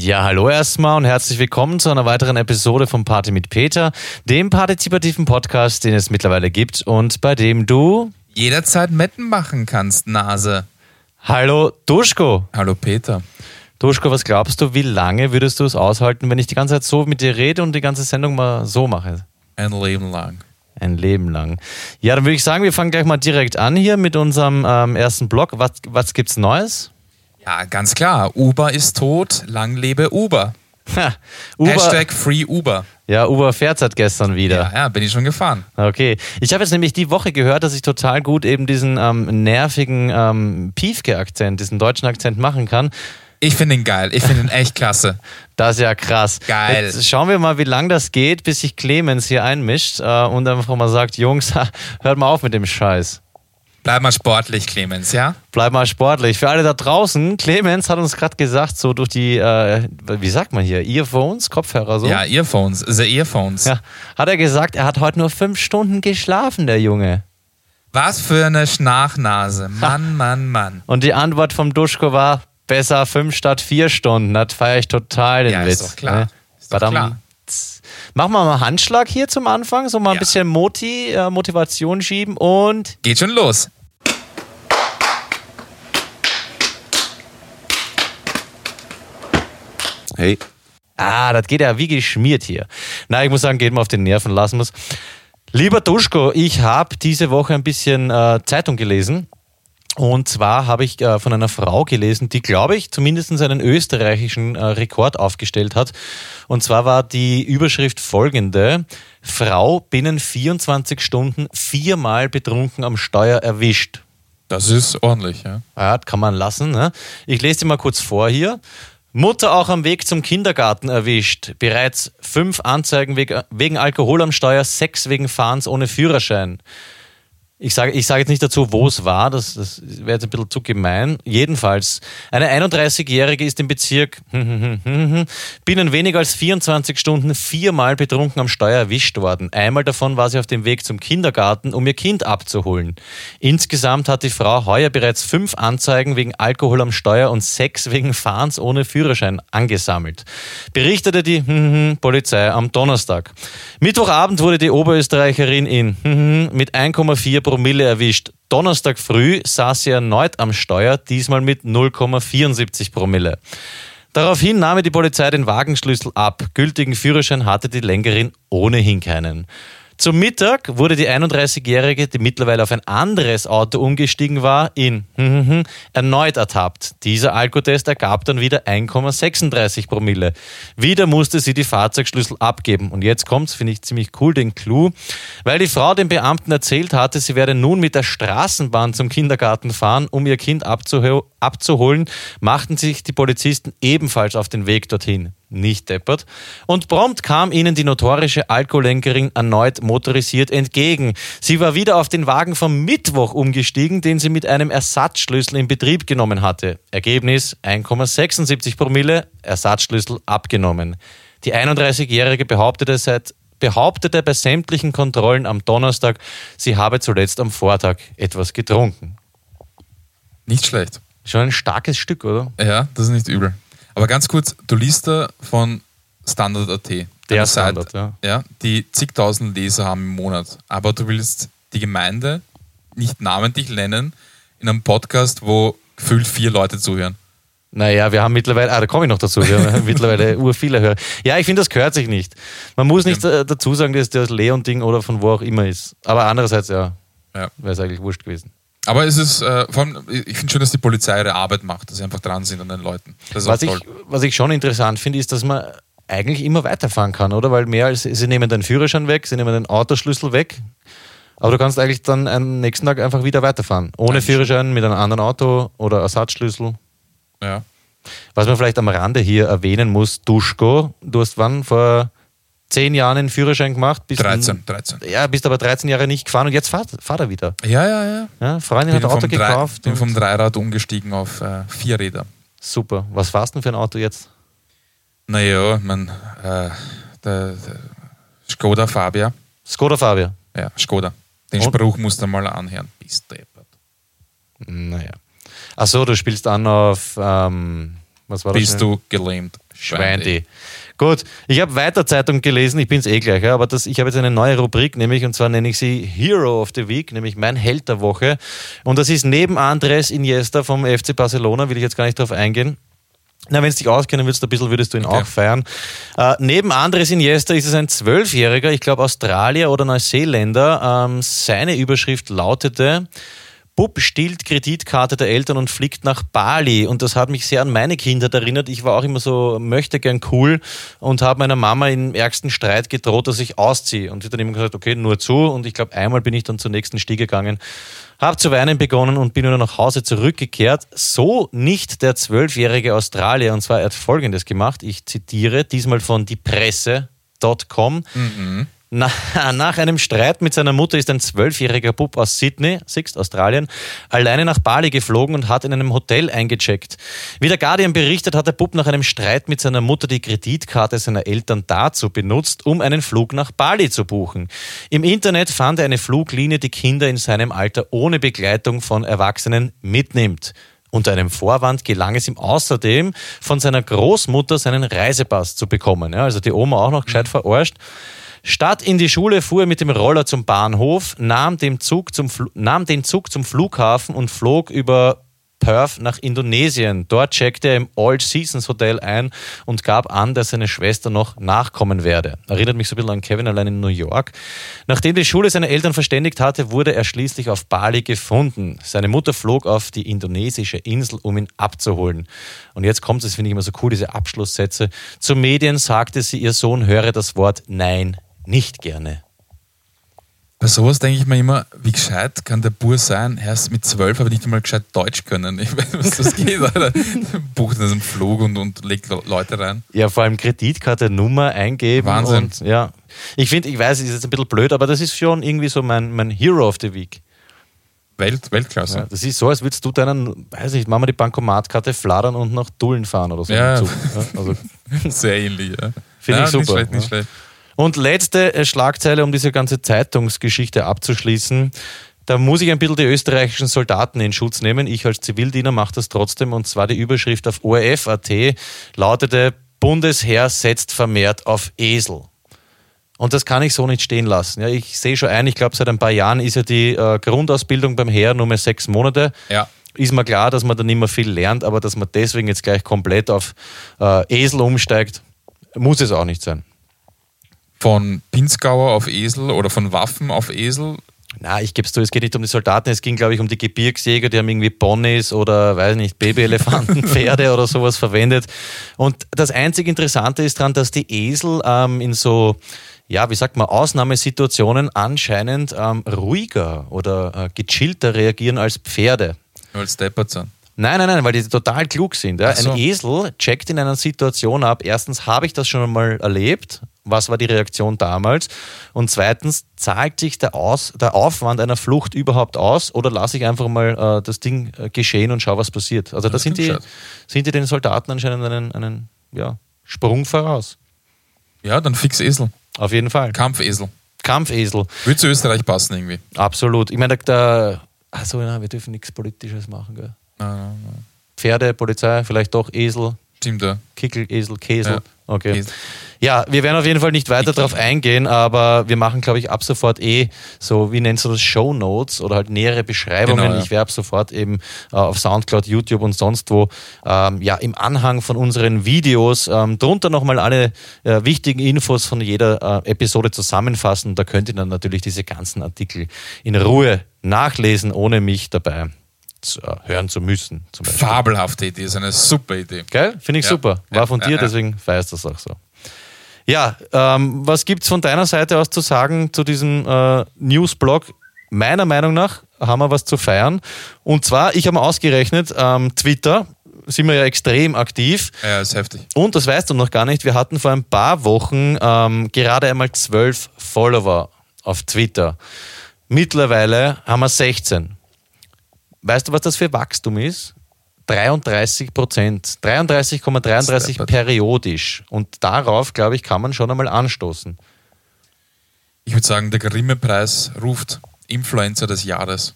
Ja, hallo erstmal und herzlich willkommen zu einer weiteren Episode von Party mit Peter, dem partizipativen Podcast, den es mittlerweile gibt und bei dem du jederzeit Metten machen kannst, Nase. Hallo Duschko. Hallo Peter. Duschko, was glaubst du, wie lange würdest du es aushalten, wenn ich die ganze Zeit so mit dir rede und die ganze Sendung mal so mache? Ein Leben lang. Ein Leben lang. Ja, dann würde ich sagen, wir fangen gleich mal direkt an hier mit unserem ähm, ersten Blog. Was, was gibt's Neues? Ja, ganz klar. Uber ist tot. Lang lebe Uber. Ha, Uber. Hashtag Free Uber. Ja, Uber fährt seit gestern wieder. Ja, ja, bin ich schon gefahren. Okay. Ich habe jetzt nämlich die Woche gehört, dass ich total gut eben diesen ähm, nervigen ähm, Piefke-Akzent, diesen deutschen Akzent machen kann. Ich finde ihn geil. Ich finde ihn echt klasse. Das ist ja krass. Geil. Jetzt schauen wir mal, wie lange das geht, bis sich Clemens hier einmischt äh, und einfach mal sagt, Jungs, hört mal auf mit dem Scheiß. Bleib mal sportlich, Clemens, ja? Bleib mal sportlich. Für alle da draußen, Clemens hat uns gerade gesagt, so durch die, äh, wie sagt man hier, Earphones, Kopfhörer so. Ja, Earphones, the Earphones. Ja, hat er gesagt, er hat heute nur fünf Stunden geschlafen, der Junge. Was für eine Schnachnase. Mann, Mann, Mann. Und die Antwort vom Duschko war, besser fünf statt vier Stunden. Das feiere ich total den Ja, Witz. ist doch klar. ne? Ist doch klar. Machen wir mal Handschlag hier zum Anfang, so mal ein Ja. bisschen Moti, äh, Motivation schieben und Geht schon los. Hey, Ah, das geht ja wie geschmiert hier. Na, ich muss sagen, geht mir auf den Nerven, lassen muss. Lieber Duschko, ich habe diese Woche ein bisschen äh, Zeitung gelesen. Und zwar habe ich äh, von einer Frau gelesen, die, glaube ich, zumindest einen österreichischen äh, Rekord aufgestellt hat. Und zwar war die Überschrift folgende. Frau binnen 24 Stunden viermal betrunken am Steuer erwischt. Das ist ordentlich, ja. Ja, kann man lassen. Ne? Ich lese dir mal kurz vor hier. Mutter auch am Weg zum Kindergarten erwischt. Bereits fünf Anzeigen wegen, Alkohol am Steuer, sechs wegen Fahrens ohne Führerschein. Ich sage, ich sage jetzt nicht dazu, wo es war, das, das wäre jetzt ein bisschen zu gemein. Jedenfalls, eine 31-Jährige ist im Bezirk binnen weniger als 24 Stunden viermal betrunken am Steuer erwischt worden. Einmal davon war sie auf dem Weg zum Kindergarten, um ihr Kind abzuholen. Insgesamt hat die Frau heuer bereits fünf Anzeigen wegen Alkohol am Steuer und sechs wegen Fahrens ohne Führerschein angesammelt. Berichtete die Polizei am Donnerstag. Mittwochabend wurde die Oberösterreicherin in mit 1,4 Promille erwischt. Donnerstag früh saß sie erneut am Steuer, diesmal mit 0,74 Promille. Daraufhin nahm die Polizei den Wagenschlüssel ab. Gültigen Führerschein hatte die Lenkerin ohnehin keinen. Zum Mittag wurde die 31-Jährige, die mittlerweile auf ein anderes Auto umgestiegen war, in erneut ertappt. Dieser Alkotest ergab dann wieder 1,36 Promille. Wieder musste sie die Fahrzeugschlüssel abgeben. Und jetzt kommt's, finde ich ziemlich cool, den Clou. Weil die Frau dem Beamten erzählt hatte, sie werde nun mit der Straßenbahn zum Kindergarten fahren, um ihr Kind abzuho abzuholen, machten sich die Polizisten ebenfalls auf den Weg dorthin nicht deppert. Und prompt kam ihnen die notorische Alkoholenkerin erneut motorisiert entgegen. Sie war wieder auf den Wagen vom Mittwoch umgestiegen, den sie mit einem Ersatzschlüssel in Betrieb genommen hatte. Ergebnis 1,76 Promille, Ersatzschlüssel abgenommen. Die 31-Jährige behauptete seit behauptete bei sämtlichen Kontrollen am Donnerstag, sie habe zuletzt am Vortag etwas getrunken. Nicht schlecht. Schon ein starkes Stück, oder? Ja, das ist nicht übel. Aber ganz kurz, du liest da von Standard.at. Der Standard, Seite, ja. Die zigtausend Leser haben im Monat. Aber du willst die Gemeinde nicht namentlich nennen in einem Podcast, wo gefühlt vier Leute zuhören. Naja, wir haben mittlerweile, ah, da komme ich noch dazu, wir haben mittlerweile ur viele Hörer. Ja, ich finde, das gehört sich nicht. Man muss nicht äh, dazu sagen, dass das Leon-Ding oder von wo auch immer ist. Aber andererseits, ja, Ja. wäre es eigentlich wurscht gewesen. Aber es ist, äh, vor allem, ich finde schon, dass die Polizei ihre Arbeit macht, dass sie einfach dran sind an den Leuten. Was ich, was ich schon interessant finde, ist, dass man eigentlich immer weiterfahren kann, oder? Weil mehr als, sie nehmen den Führerschein weg, sie nehmen den Autoschlüssel weg. Aber du kannst eigentlich dann am nächsten Tag einfach wieder weiterfahren. Ohne Eigentlich. Führerschein, mit einem anderen Auto oder Ersatzschlüssel. Ja. Was man vielleicht am Rande hier erwähnen muss, Duschko, du hast wann vor zehn Jahren einen Führerschein gemacht? Bist 13, 13. Ja, bist aber 13 Jahre nicht gefahren und jetzt fahrt, fahrt er wieder. Ja, ja, ja. Ja, Freundin Bin hat ein Auto vom, Drei- gekauft. bin und- vom Dreirad umgestiegen auf äh, Vierräder. Super. Was fahrst du denn für ein Auto jetzt? Naja, mein, äh, der, der Skoda Fabia. Skoda Fabia. Ja, Skoda. Den Und? Spruch musst du mal anhören. Bist deppert. Naja. Achso, du spielst an auf, ähm, Was war das? Bist du gelähmt? Schweindi. Gut, ich habe weiter Zeitung gelesen, ich bin es eh gleich, ja, aber das, ich habe jetzt eine neue Rubrik, nämlich, und zwar nenne ich sie Hero of the Week, nämlich mein Held der Woche. Und das ist neben Andres Iniesta vom FC Barcelona, will ich jetzt gar nicht drauf eingehen. Na, wenn es dich auskennen würdest, ein bisschen würdest du ihn Okay. auch feiern. Äh, neben Andres Iniesta ist es ein Zwölfjähriger, ich glaube Australier oder Neuseeländer. Ähm, seine Überschrift lautete, Bub stiehlt Kreditkarte der Eltern und fliegt nach Bali. Und das hat mich sehr an meine Kindheit erinnert. Ich war auch immer so, möchte gern cool und habe meiner Mama im ärgsten Streit gedroht, dass ich ausziehe. Und sie hat dann immer gesagt, okay, nur zu. Und ich glaube, einmal bin ich dann zur nächsten Stiege gegangen, habe zu weinen begonnen und bin wieder nach Hause zurückgekehrt. So nicht der zwölfjährige Australier. Und zwar, er hat Folgendes gemacht. Ich zitiere, diesmal von diepresse.com. Na, nach einem Streit mit seiner Mutter ist ein zwölfjähriger Bub aus Sydney, Sixt, Australien, alleine nach Bali geflogen und hat in einem Hotel eingecheckt. Wie der Guardian berichtet, hat der Bub nach einem Streit mit seiner Mutter die Kreditkarte seiner Eltern dazu benutzt, um einen Flug nach Bali zu buchen. Im Internet fand er eine Fluglinie, die Kinder in seinem Alter ohne Begleitung von Erwachsenen mitnimmt. Unter einem Vorwand gelang es ihm außerdem, von seiner Großmutter seinen Reisepass zu bekommen. Ja, also die Oma auch noch gescheit verarscht. Statt in die Schule fuhr er mit dem Roller zum Bahnhof, nahm, dem Zug zum, nahm den Zug zum Flughafen und flog über Perth nach Indonesien. Dort checkte er im All Seasons Hotel ein und gab an, dass seine Schwester noch nachkommen werde. Erinnert mich so ein bisschen an Kevin allein in New York. Nachdem die Schule seine Eltern verständigt hatte, wurde er schließlich auf Bali gefunden. Seine Mutter flog auf die indonesische Insel, um ihn abzuholen. Und jetzt kommt es, finde ich immer so cool, diese Abschlusssätze. Zu Medien sagte sie, ihr Sohn höre das Wort Nein nicht gerne. Bei sowas denke ich mir immer, wie gescheit kann der Bur sein? Er ist mit zwölf, aber nicht einmal gescheit Deutsch können. Ich weiß, was das geht, Alter. Bucht einen Flug und, und legt Le- Leute rein. Ja, vor allem Kreditkarte, Nummer eingeben. Wahnsinn. Und, ja, ich finde, ich weiß, es ist jetzt ein bisschen blöd, aber das ist schon irgendwie so mein, mein Hero of the Week. Welt, Weltklasse. Ja, das ist so, als würdest du deinen, weiß nicht, machen wir die Bankomatkarte flattern und nach Dullen fahren oder so. Ja. im Zug. Ja, also, Sehr ähnlich, ja. Finde ich super, Nicht schlecht, nicht ja. schlecht. Und letzte äh, Schlagzeile, um diese ganze Zeitungsgeschichte abzuschließen. Da muss ich ein bisschen die österreichischen Soldaten in Schutz nehmen. Ich als Zivildiener mache das trotzdem. Und zwar die Überschrift auf ORF.at lautete: Bundesheer setzt vermehrt auf Esel. Und das kann ich so nicht stehen lassen. Ja, ich sehe schon ein, ich glaube, seit ein paar Jahren ist ja die äh, Grundausbildung beim Heer nur mehr sechs Monate. Ja. Ist mir klar, dass man da nicht mehr viel lernt, aber dass man deswegen jetzt gleich komplett auf äh, Esel umsteigt, muss es auch nicht sein. Von Pinzgauer auf Esel oder von Waffen auf Esel. Na, ich gebe es zu, es geht nicht um die Soldaten, es ging, glaube ich, um die Gebirgsjäger, die haben irgendwie Ponys oder, weiß nicht, Babyelefanten, Pferde oder sowas verwendet. Und das einzig Interessante ist daran, dass die Esel ähm, in so, ja, wie sagt man, Ausnahmesituationen anscheinend ähm, ruhiger oder äh, gechillter reagieren als Pferde. Weil Steppert sind. Nein, nein, nein, weil die total klug sind. Ja. So. Ein Esel checkt in einer Situation ab, erstens habe ich das schon einmal erlebt, was war die Reaktion damals? Und zweitens, zahlt sich der, aus, der Aufwand einer Flucht überhaupt aus oder lasse ich einfach mal äh, das Ding äh, geschehen und schau, was passiert? Also da sind die, sind die den Soldaten anscheinend einen, einen ja, Sprung voraus. Ja, dann fix Esel. Auf jeden Fall. Kampfesel. Kampfesel, Würde zu Österreich passen irgendwie. absolut. Ich meine, der, achso, ja, wir dürfen nichts Politisches machen. Gell? Nein, nein, nein. Pferde, Polizei, vielleicht doch Esel, Stimmt, ja. Kickel, Esel, Käsel. Ja. Okay. Käsel. Ja, wir werden auf jeden Fall nicht weiter darauf eingehen, aber wir machen, glaube ich, ab sofort eh so, wie nennst du das, Show Notes oder halt nähere Beschreibungen. Genau, ja. Ich werde ab sofort eben äh, auf Soundcloud, YouTube und sonst wo ähm, ja im Anhang von unseren Videos ähm, drunter nochmal alle äh, wichtigen Infos von jeder äh, Episode zusammenfassen. Da könnt ihr dann natürlich diese ganzen Artikel in Ruhe nachlesen, ohne mich dabei zu, äh, hören zu müssen. Fabelhafte Idee, ist eine super Idee. Gell? Finde ich Ja. super. War von ja, dir, ja. deswegen feierst du das auch so. Ja, ähm, was gibt es von deiner Seite aus zu sagen zu diesem äh, Newsblog? Meiner Meinung nach haben wir was zu feiern. Und zwar, ich habe mal ausgerechnet, ähm, Twitter sind wir ja extrem aktiv. Ja, ist heftig. Und das weißt du noch gar nicht, wir hatten vor ein paar Wochen ähm, gerade einmal zwölf Follower auf Twitter. Mittlerweile haben wir 16. Weißt du, was das für Wachstum ist? 33 Prozent. 33,33 Steppert. periodisch. Und darauf, glaube ich, kann man schon einmal anstoßen. Ich würde sagen, der Grimme-Preis ruft Influencer des Jahres.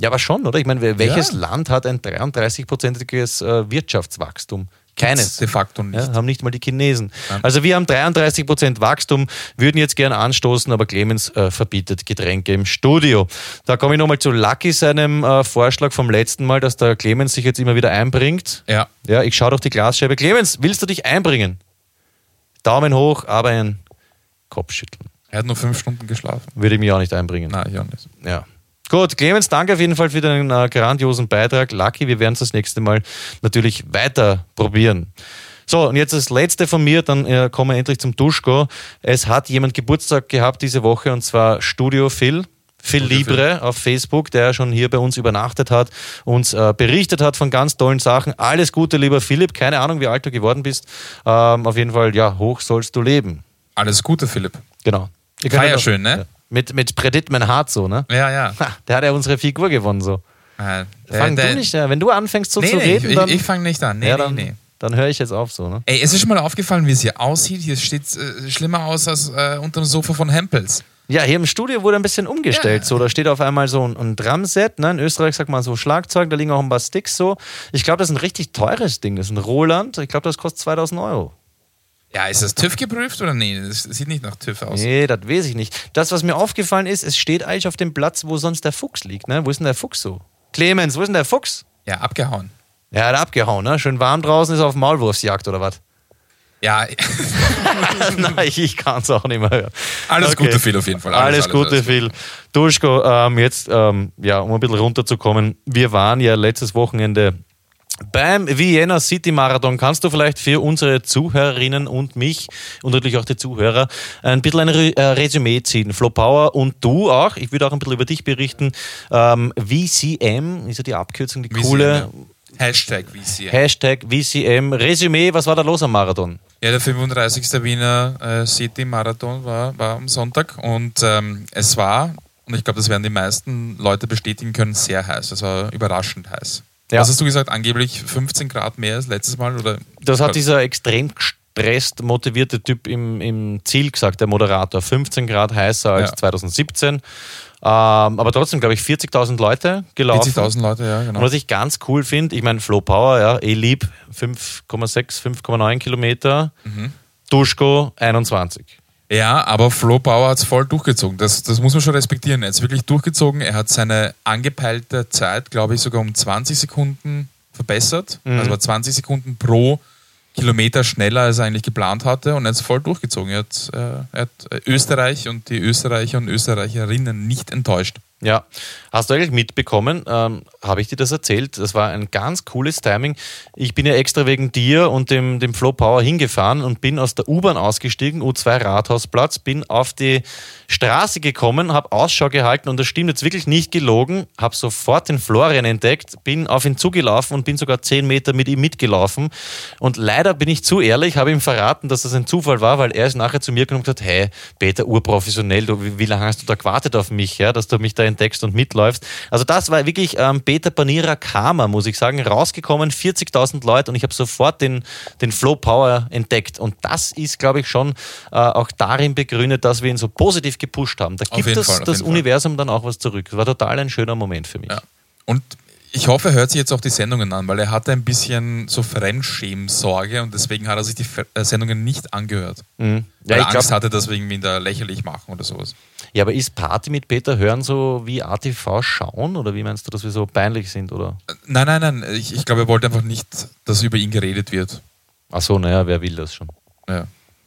Ja, aber schon, oder? Ich meine, welches Ja. Land hat ein 33-prozentiges äh, Wirtschaftswachstum? Keines. De facto nicht. Ja, haben nicht mal die Chinesen. Also wir haben 33% Wachstum, würden jetzt gerne anstoßen, aber Clemens äh, verbietet Getränke im Studio. Da komme ich nochmal zu Lucky seinem äh, Vorschlag vom letzten Mal, dass der Clemens sich jetzt immer wieder einbringt. Ja. Ja, ich schaue durch die Glasscheibe. Clemens, willst du dich einbringen? Daumen hoch, aber ein Kopfschütteln. Er hat nur fünf Stunden geschlafen. Würde ich mich auch nicht einbringen. Nein, ich auch nicht. Ja. Gut, Clemens, danke auf jeden Fall für deinen äh, grandiosen Beitrag. Lucky, wir werden es das nächste Mal natürlich weiter probieren. So, und jetzt das letzte von mir, dann äh, kommen wir endlich zum Duschko. Es hat jemand Geburtstag gehabt diese Woche und zwar Studio Phil. Phil Libre auf Facebook, der schon hier bei uns übernachtet hat, uns äh, berichtet hat von ganz tollen Sachen. Alles Gute, lieber Philipp. Keine Ahnung, wie alt du geworden bist. Ähm, auf jeden Fall, ja, hoch sollst du leben. Alles Gute, Philipp. Genau. Noch- schön, ne? Ja. Mit, mit Predit mein Hart so, ne? Ja, ja. Ha, der hat ja unsere Figur gewonnen so. Äh, Fang der- du nicht, ja. wenn du anfängst so Nee, zu nee, reden, ich, dann, ich, ich fange nicht an. Nee, ja, nee, dann, nee. dann höre ich jetzt auf so. Ne? Ey, es ist schon mal aufgefallen, wie es hier aussieht. Hier steht äh, schlimmer aus als äh, unter dem Sofa von Hempels. Ja, hier im Studio wurde ein bisschen umgestellt. Ja. So, da steht auf einmal so ein, ein Drumset. Ne? In Österreich sagt man so Schlagzeug, da liegen auch ein paar Sticks so. Ich glaube, das ist ein richtig teures Ding. Das ist ein Roland. Ich glaube, das kostet 2000 Euro. Ja, ist das TÜV geprüft oder nee? Das sieht nicht nach TÜV aus. Nee, das weiß ich nicht. Das, was mir aufgefallen ist, es steht eigentlich auf dem Platz, wo sonst der Fuchs liegt. Ne? Wo ist denn der Fuchs so? Clemens, wo ist denn der Fuchs? Ja, abgehauen. Ja, er hat abgehauen. Ne? Schön warm draußen, ist auf Maulwurfsjagd oder was? Ja, Nein, ich kann es auch nicht mehr hören. alles Okay. Gute, Phil, auf jeden Fall. Alles, Gute, alles Phil. Duschko, ähm, jetzt, ähm, ja, um ein bisschen runterzukommen. Wir waren ja letztes Wochenende beim Vienna City Marathon. Kannst du vielleicht für unsere Zuhörerinnen und mich und natürlich auch die Zuhörer ein bisschen ein äh, Resümee ziehen? Flo Power und du auch. Ich würde auch ein bisschen über dich berichten. Ähm, VCM ist ja die Abkürzung, die VCM, coole. ja. Hashtag VCM. Hashtag VCM. Resümee, was war da los am Marathon? Ja, der 35. Wiener äh, City Marathon war, war am Sonntag und ähm, es war, und ich glaube, das werden die meisten Leute bestätigen können, sehr heiß. Es war überraschend heiß. Ja. Was hast du gesagt? Angeblich 15 Grad mehr als letztes Mal? Oder? Das hat dieser extrem gestresst motivierte Typ im, im Ziel gesagt, der Moderator. 15 Grad heißer als Ja. 2017. Ähm, aber trotzdem, glaube ich, 40.000 Leute gelaufen. 40.000 Leute, ja, Und genau. was ich ganz cool finde, ich meine, Flow Power, ja, eh lieb, 5,6, 5,9 Kilometer. Mhm. Duschko 21. Ja, aber Flo Bauer hat es voll durchgezogen. Das, das muss man schon respektieren. Er hat es wirklich durchgezogen. Er hat seine angepeilte Zeit, glaube ich, sogar um 20 Sekunden verbessert. Mhm. Also war 20 Sekunden pro Kilometer schneller, als er eigentlich geplant hatte. Und er hat es voll durchgezogen. Er hat, äh, er hat äh, Österreich und die Österreicher und Österreicherinnen nicht enttäuscht. Ja, hast du eigentlich mitbekommen, ähm, habe ich dir das erzählt? Das war ein ganz cooles Timing. Ich bin ja extra wegen dir und dem, dem Flow Power hingefahren und bin aus der U-Bahn ausgestiegen, U2 Rathausplatz, bin auf die Straße gekommen, habe Ausschau gehalten und das stimmt jetzt wirklich nicht gelogen, habe sofort den Florian entdeckt, bin auf ihn zugelaufen und bin sogar 10 Meter mit ihm mitgelaufen. Und leider bin ich zu ehrlich, habe ihm verraten, dass das ein Zufall war, weil er ist nachher zu mir gekommen und gesagt, hey, Peter, urprofessionell, du, wie, wie lange hast du da gewartet auf mich, ja, dass du mich da entdeckst und mitläufst. Also das war wirklich ähm, Peter Panira Karma, muss ich sagen, rausgekommen, 40.000 Leute und ich habe sofort den, den Flow Power entdeckt. Und das ist, glaube ich, schon äh, auch darin begründet, dass wir ihn so positiv gepusht haben. Da gibt jeden das, Fall, das jeden Fall. Universum dann auch was zurück. Das war total ein schöner Moment für mich. Ja. Und ich hoffe, er hört sich jetzt auch die Sendungen an, weil er hatte ein bisschen so Fremdschämsorge und deswegen hat er sich die äh, Sendungen nicht angehört. Mhm. Weil Ja, er ich Angst glaub, hatte, dass wir ihn da lächerlich machen oder sowas. ja, aber ist Party mit Peter hören so wie ATV schauen oder wie meinst du, dass wir so peinlich sind? Oder? Äh, Nein, nein, nein. Ich, ich glaube, er wollte einfach nicht, dass über ihn geredet wird. Ach so, naja, wer will das schon? Ja.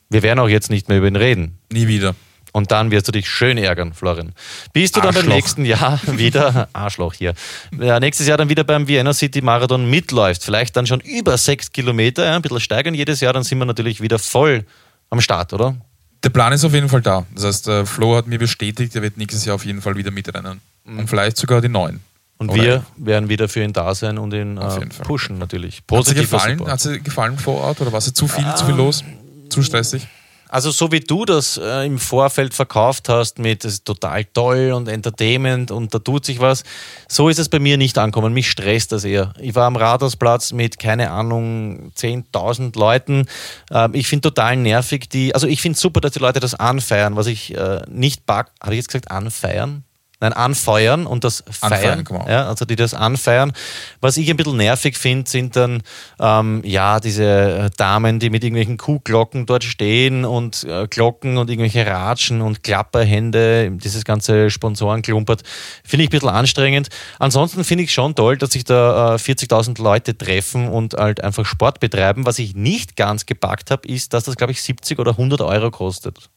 Wir werden auch jetzt nicht mehr über ihn reden. Nie wieder. Und dann wirst du dich schön ärgern, Florian. Bist du dann beim nächsten Jahr wieder, Arschloch hier, ja, nächstes Jahr dann wieder beim Vienna City Marathon mitläuft, vielleicht dann schon über sechs Kilometer, ja, ein bisschen steigern jedes Jahr, dann sind wir natürlich wieder voll am Start, oder? Der Plan ist auf jeden Fall da. Das heißt, äh, Flo hat mir bestätigt, er wird nächstes Jahr auf jeden Fall wieder mitrennen. Und vielleicht sogar die neuen. Und Oder- wir werden wieder für ihn da sein und ihn äh, pushen natürlich. Hat sie gefallen? Support. Hat sie gefallen vor Ort oder war sie zu viel, zu viel los? Zu stressig? Also so wie du das äh, im Vorfeld verkauft hast mit das ist total toll und Entertainment und da tut sich was, so ist es bei mir nicht ankommen. Mich stresst das eher. Ich war am Rathausplatz mit, keine Ahnung, 10.000 Leuten. Ähm, ich finde total nervig die, also ich finde super, dass die Leute das anfeiern, was ich äh, nicht back, habe ich jetzt gesagt anfeiern? Nein, anfeuern und das feiern. Anfeuern, ja, also die das anfeiern. Was ich ein bisschen nervig finde, sind dann ähm, ja diese Damen, die mit irgendwelchen Kuhglocken dort stehen und äh, Glocken und irgendwelche Ratschen und Klapperhände, dieses ganze Sponsorenklumpert. Finde ich ein bisschen anstrengend. Ansonsten finde ich schon toll, dass sich da äh, 40.000 Leute treffen und halt einfach Sport betreiben. Was ich nicht ganz gepackt habe, ist, dass das, glaube ich, 70 oder 100 Euro kostet.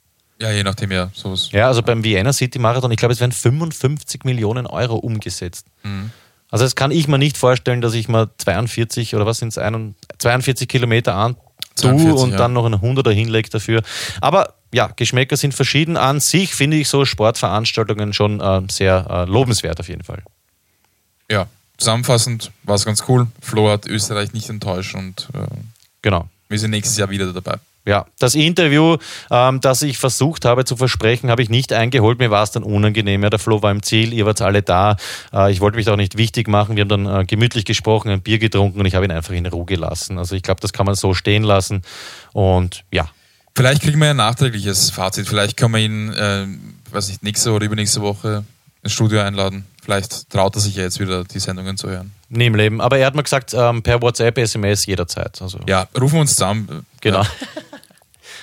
Ja, je nachdem, ja, sowas. Ja, also beim Vienna City Marathon, ich glaube, es werden 55 Millionen Euro umgesetzt. Also das kann ich mir nicht vorstellen, dass ich mal 42 oder was sind es, 42 Kilometer an tue 42, und ja. dann noch einen 100er hinlege dafür. Aber ja, Geschmäcker sind verschieden. An sich finde ich so Sportveranstaltungen schon äh, sehr äh, lobenswert auf jeden Fall. Ja, zusammenfassend war es ganz cool. Flo hat Österreich nicht enttäuscht und äh, Genau. wir sind nächstes Jahr wieder dabei. Ja, das Interview, ähm, das ich versucht habe zu versprechen, habe ich nicht eingeholt. Mir war es dann unangenehm. Ja, der Flo war im Ziel, ihr wart alle da. Äh, ich wollte mich da auch nicht wichtig machen. Wir haben dann äh, gemütlich gesprochen, ein Bier getrunken und ich habe ihn einfach in Ruhe gelassen. Also ich glaube, das kann man so stehen lassen. Und ja, Vielleicht kriegen wir ein nachträgliches Fazit. Vielleicht können wir ihn, äh, weiß nicht, nächste oder übernächste Woche ins Studio einladen. Vielleicht traut er sich ja jetzt wieder, die Sendungen zu hören. nie im Leben. Aber er hat mir gesagt, ähm, per WhatsApp, SMS jederzeit. Also Ja, rufen wir uns zusammen. genau. Ja,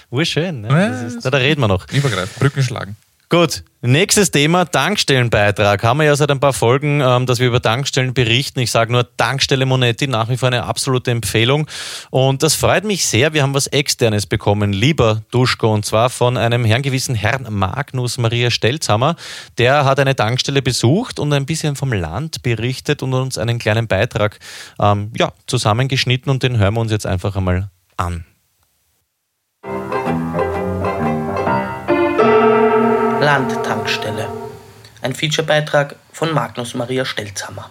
Urschön. Ne? Ja, ist, da reden wir noch. übergreifend. Brücken schlagen. Gut, nächstes Thema, Tankstellenbeitrag. Haben wir ja seit ein paar Folgen, ähm, dass wir über Tankstellen berichten. Ich sage nur Tankstelle Monetti, nach wie vor eine absolute Empfehlung. Und das freut mich sehr. Wir haben was Externes bekommen, lieber Duschko, und zwar von einem herrengewissen Herrn Magnus Maria Stelzhammer. Der hat eine Tankstelle besucht und ein bisschen vom Land berichtet und uns einen kleinen Beitrag ähm, ja, zusammengeschnitten und den hören wir uns jetzt einfach einmal an. Landtankstelle. Ein Featurebeitrag von Magnus Maria Stelzhammer.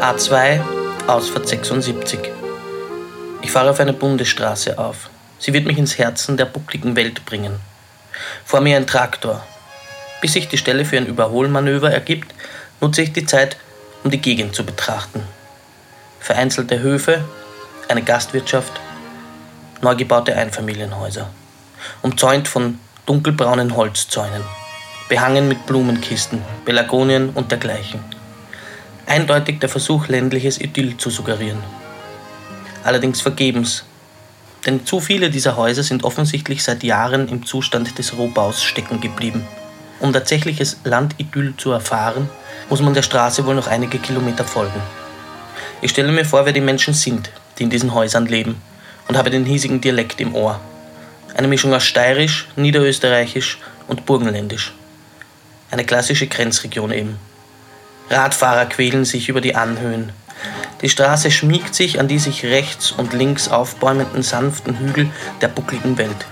A2, Ausfahrt 76. Ich fahre auf eine Bundesstraße auf. Sie wird mich ins Herzen der buckligen Welt bringen. Vor mir ein Traktor. Bis sich die Stelle für ein Überholmanöver ergibt, nutze ich die Zeit, um die Gegend zu betrachten. Vereinzelte Höfe, eine Gastwirtschaft, neu gebaute Einfamilienhäuser, umzäunt von dunkelbraunen Holzzäunen, behangen mit Blumenkisten, Pelargonien und dergleichen. Eindeutig der Versuch, ländliches Idyll zu suggerieren. Allerdings vergebens, denn zu viele dieser Häuser sind offensichtlich seit Jahren im Zustand des Rohbaus stecken geblieben. Um tatsächliches Landidyll zu erfahren, muss man der Straße wohl noch einige Kilometer folgen. Ich stelle mir vor, wer die Menschen sind, die in diesen Häusern leben, und habe den hiesigen Dialekt im Ohr. Eine Mischung aus steirisch, niederösterreichisch und burgenländisch. Eine klassische Grenzregion eben. Radfahrer quälen sich über die Anhöhen. Die Straße schmiegt sich an die sich rechts und links aufbäumenden sanften Hügel der buckligen Welt.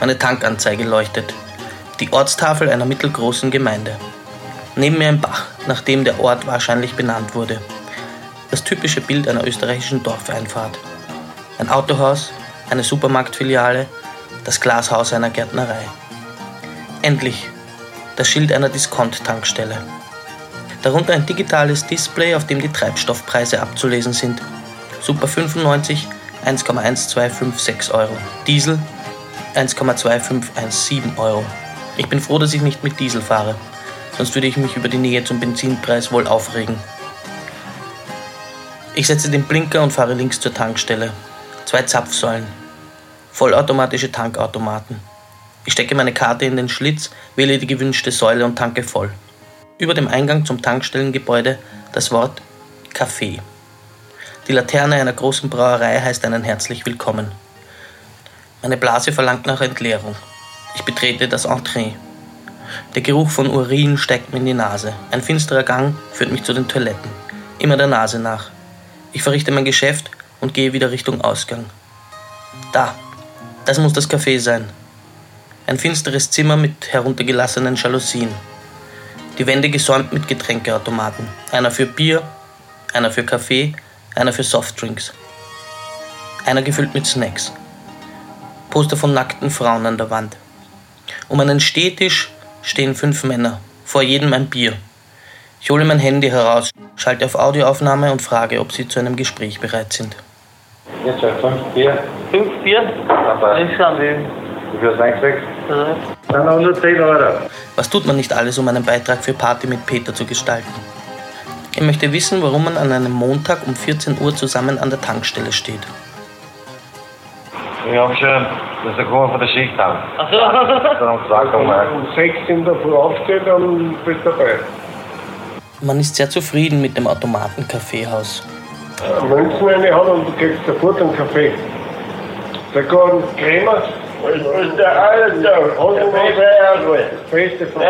Eine Tankanzeige leuchtet. Die Ortstafel einer mittelgroßen Gemeinde. Neben mir ein Bach, nach dem der Ort wahrscheinlich benannt wurde. Das typische Bild einer österreichischen Dorfeinfahrt. Ein Autohaus, eine Supermarktfiliale, das Glashaus einer Gärtnerei. Endlich das Schild einer Discount-Tankstelle. Darunter ein digitales Display, auf dem die Treibstoffpreise abzulesen sind. Super 95 1,1256 Euro. Diesel 1,2517 Euro. Ich bin froh, dass ich nicht mit Diesel fahre, sonst würde ich mich über die Nähe zum Benzinpreis wohl aufregen. Ich setze den Blinker und fahre links zur Tankstelle. Zwei Zapfsäulen. Vollautomatische Tankautomaten. Ich stecke meine Karte in den Schlitz, wähle die gewünschte Säule und tanke voll. Über dem Eingang zum Tankstellengebäude das Wort Kaffee. Die Laterne einer großen Brauerei heißt einen herzlich willkommen. Meine Blase verlangt nach Entleerung. Ich betrete das Entree. Der Geruch von Urin steigt mir in die Nase. Ein finsterer Gang führt mich zu den Toiletten. Immer der Nase nach. Ich verrichte mein Geschäft und gehe wieder Richtung Ausgang. Da, das muss das Café sein. Ein finsteres Zimmer mit heruntergelassenen Jalousien. Die Wände gesäumt mit Getränkeautomaten. Einer für Bier, einer für Kaffee, einer für Softdrinks. Einer gefüllt mit Snacks. Poster von nackten Frauen an der Wand. Um einen Stehtisch stehen fünf Männer, vor jedem ein Bier. Ich hole mein Handy heraus, schalte auf Audioaufnahme und frage, ob sie zu einem Gespräch bereit sind. Jetzt schon 5, 4. 5, 4? Dabei. Das sind wir. Wie viel hast du eingekriegt? Also, Dann noch 110 Euro. Was tut man nicht alles, um einen Beitrag für Party mit Peter zu gestalten? Ich möchte wissen, warum man an einem Montag um 14 Uhr zusammen an der Tankstelle steht. Ich hab schon, das ist der Kunde von der Schicht haben. Ach so. Dann haben gesagt, komm mal. um 6 in der Früh aufsteht, dann bist du dabei. Man ist sehr zufrieden mit dem Automaten-Kaffeehaus. Münzen eine Hand und du kriegst sofort einen Kaffee. Der Gordon Kremer. ist der alles da. Und der Das Beste von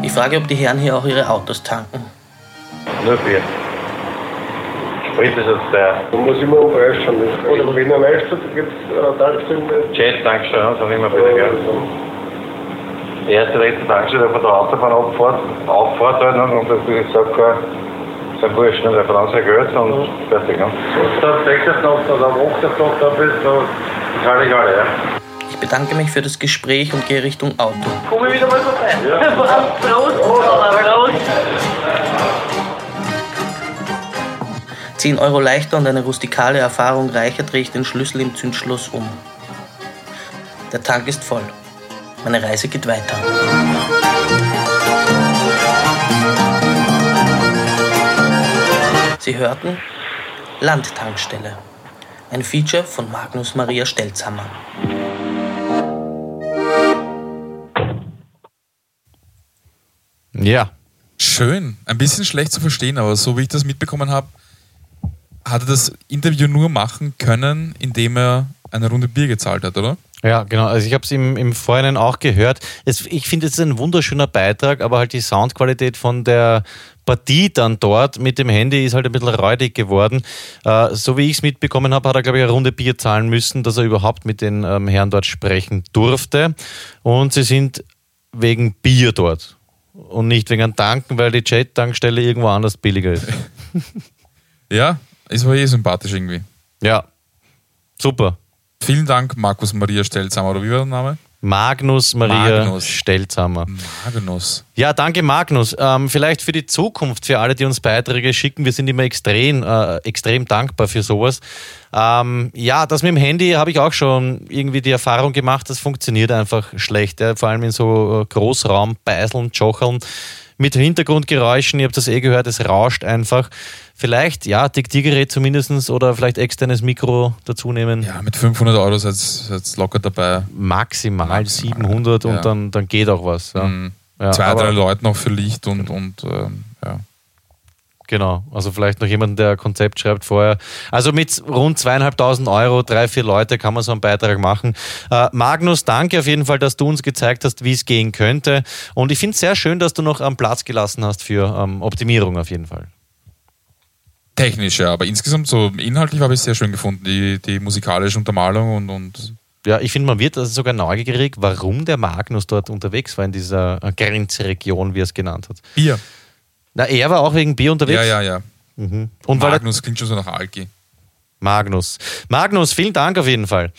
Ich frage, ob die Herren hier auch ihre Autos tanken. Nur 4. Sprit ist jetzt der Da muss ich mal um Preis schauen. Oder wenn er Neustadt, da gibt es eine Tankstelle. Jet-Tankstelle, das ist immer wieder, gell? Die erste, letzte Tankstelle von der Autobahn abfahrt, auffahrt halt, ne? und natürlich sagt kein, sein Bursch, ne? der verlangt sein Geld und fertig. Ne? Da sechster Knopf oder am achter Knopf da bist, da ist halt egal, ja. Ich bedanke mich für das Gespräch und gehe Richtung Auto. Komm ich wieder mal vorbei. Prost, Prost. 10 Euro leichter und eine rustikale Erfahrung reicher drehe ich den Schlüssel im Zündschloss um. Der Tank ist voll. Meine Reise geht weiter. Sie hörten Landtankstelle. Ein Feature von Magnus Maria Stelzhammer. Ja, Schön. Ein bisschen schlecht zu verstehen, aber so wie ich das mitbekommen habe, hat er das Interview nur machen können, indem er eine Runde Bier gezahlt hat, oder? Ja, genau. Also ich habe es im, im Vorhinein auch gehört. Es, ich finde, es ist ein wunderschöner Beitrag, aber halt die Soundqualität von der Partie dann dort mit dem Handy ist halt ein bisschen räudig geworden. Äh, so wie ich es mitbekommen habe, hat er, glaube ich, eine Runde Bier zahlen müssen, dass er überhaupt mit den ähm, Herren dort sprechen durfte. Und sie sind wegen Bier dort und nicht wegen einem Tanken, weil die Jet-Tankstelle irgendwo anders billiger ist. Ja, es war eh sympathisch irgendwie. Ja, super. Vielen Dank, Markus Maria Stelzhammer, oder wie war der Name? Magnus Maria Magnus. Stelzhammer. Magnus. Ja, danke Magnus. Ähm, vielleicht für die Zukunft, für alle, die uns Beiträge schicken, wir sind immer extrem, äh, extrem dankbar für sowas. Ähm, ja, das mit dem Handy habe ich auch schon irgendwie die Erfahrung gemacht, das funktioniert einfach schlecht. Ja? Vor allem in so äh, Großraumbeißeln, Jocheln mit Hintergrundgeräuschen. Ihr habt das eh gehört, es rauscht einfach. Vielleicht, ja, Diktiergerät zumindest oder vielleicht externes Mikro dazu nehmen. Ja, mit 500 Euro seid ihr locker dabei. Maximal, Maximal, 700 und ja. dann, dann geht auch was. Ja. Mhm. Ja, Zwei, drei Leute noch für Licht und, und ähm, ja. Genau, also vielleicht noch jemanden, der ein Konzept schreibt vorher. Also mit rund zweieinhalbtausend Euro, drei, vier Leute kann man so einen Beitrag machen. Äh, Magnus, danke auf jeden Fall, dass du uns gezeigt hast, wie es gehen könnte. Und ich finde es sehr schön, dass du noch einen Platz gelassen hast für ähm, Optimierung auf jeden Fall. Technisch, ja, aber insgesamt so inhaltlich habe ich es sehr schön gefunden, die, die musikalische Untermalung und, und Ja, ich finde, man wird also sogar neugierig, warum der Magnus dort unterwegs war in dieser äh, Grenzregion, wie er es genannt hat. Bier. Na, er war auch wegen Bier unterwegs. Ja, ja, ja. Mhm. Und weil er Magnus klingt schon so nach Alki. Magnus. Magnus, vielen Dank auf jeden Fall.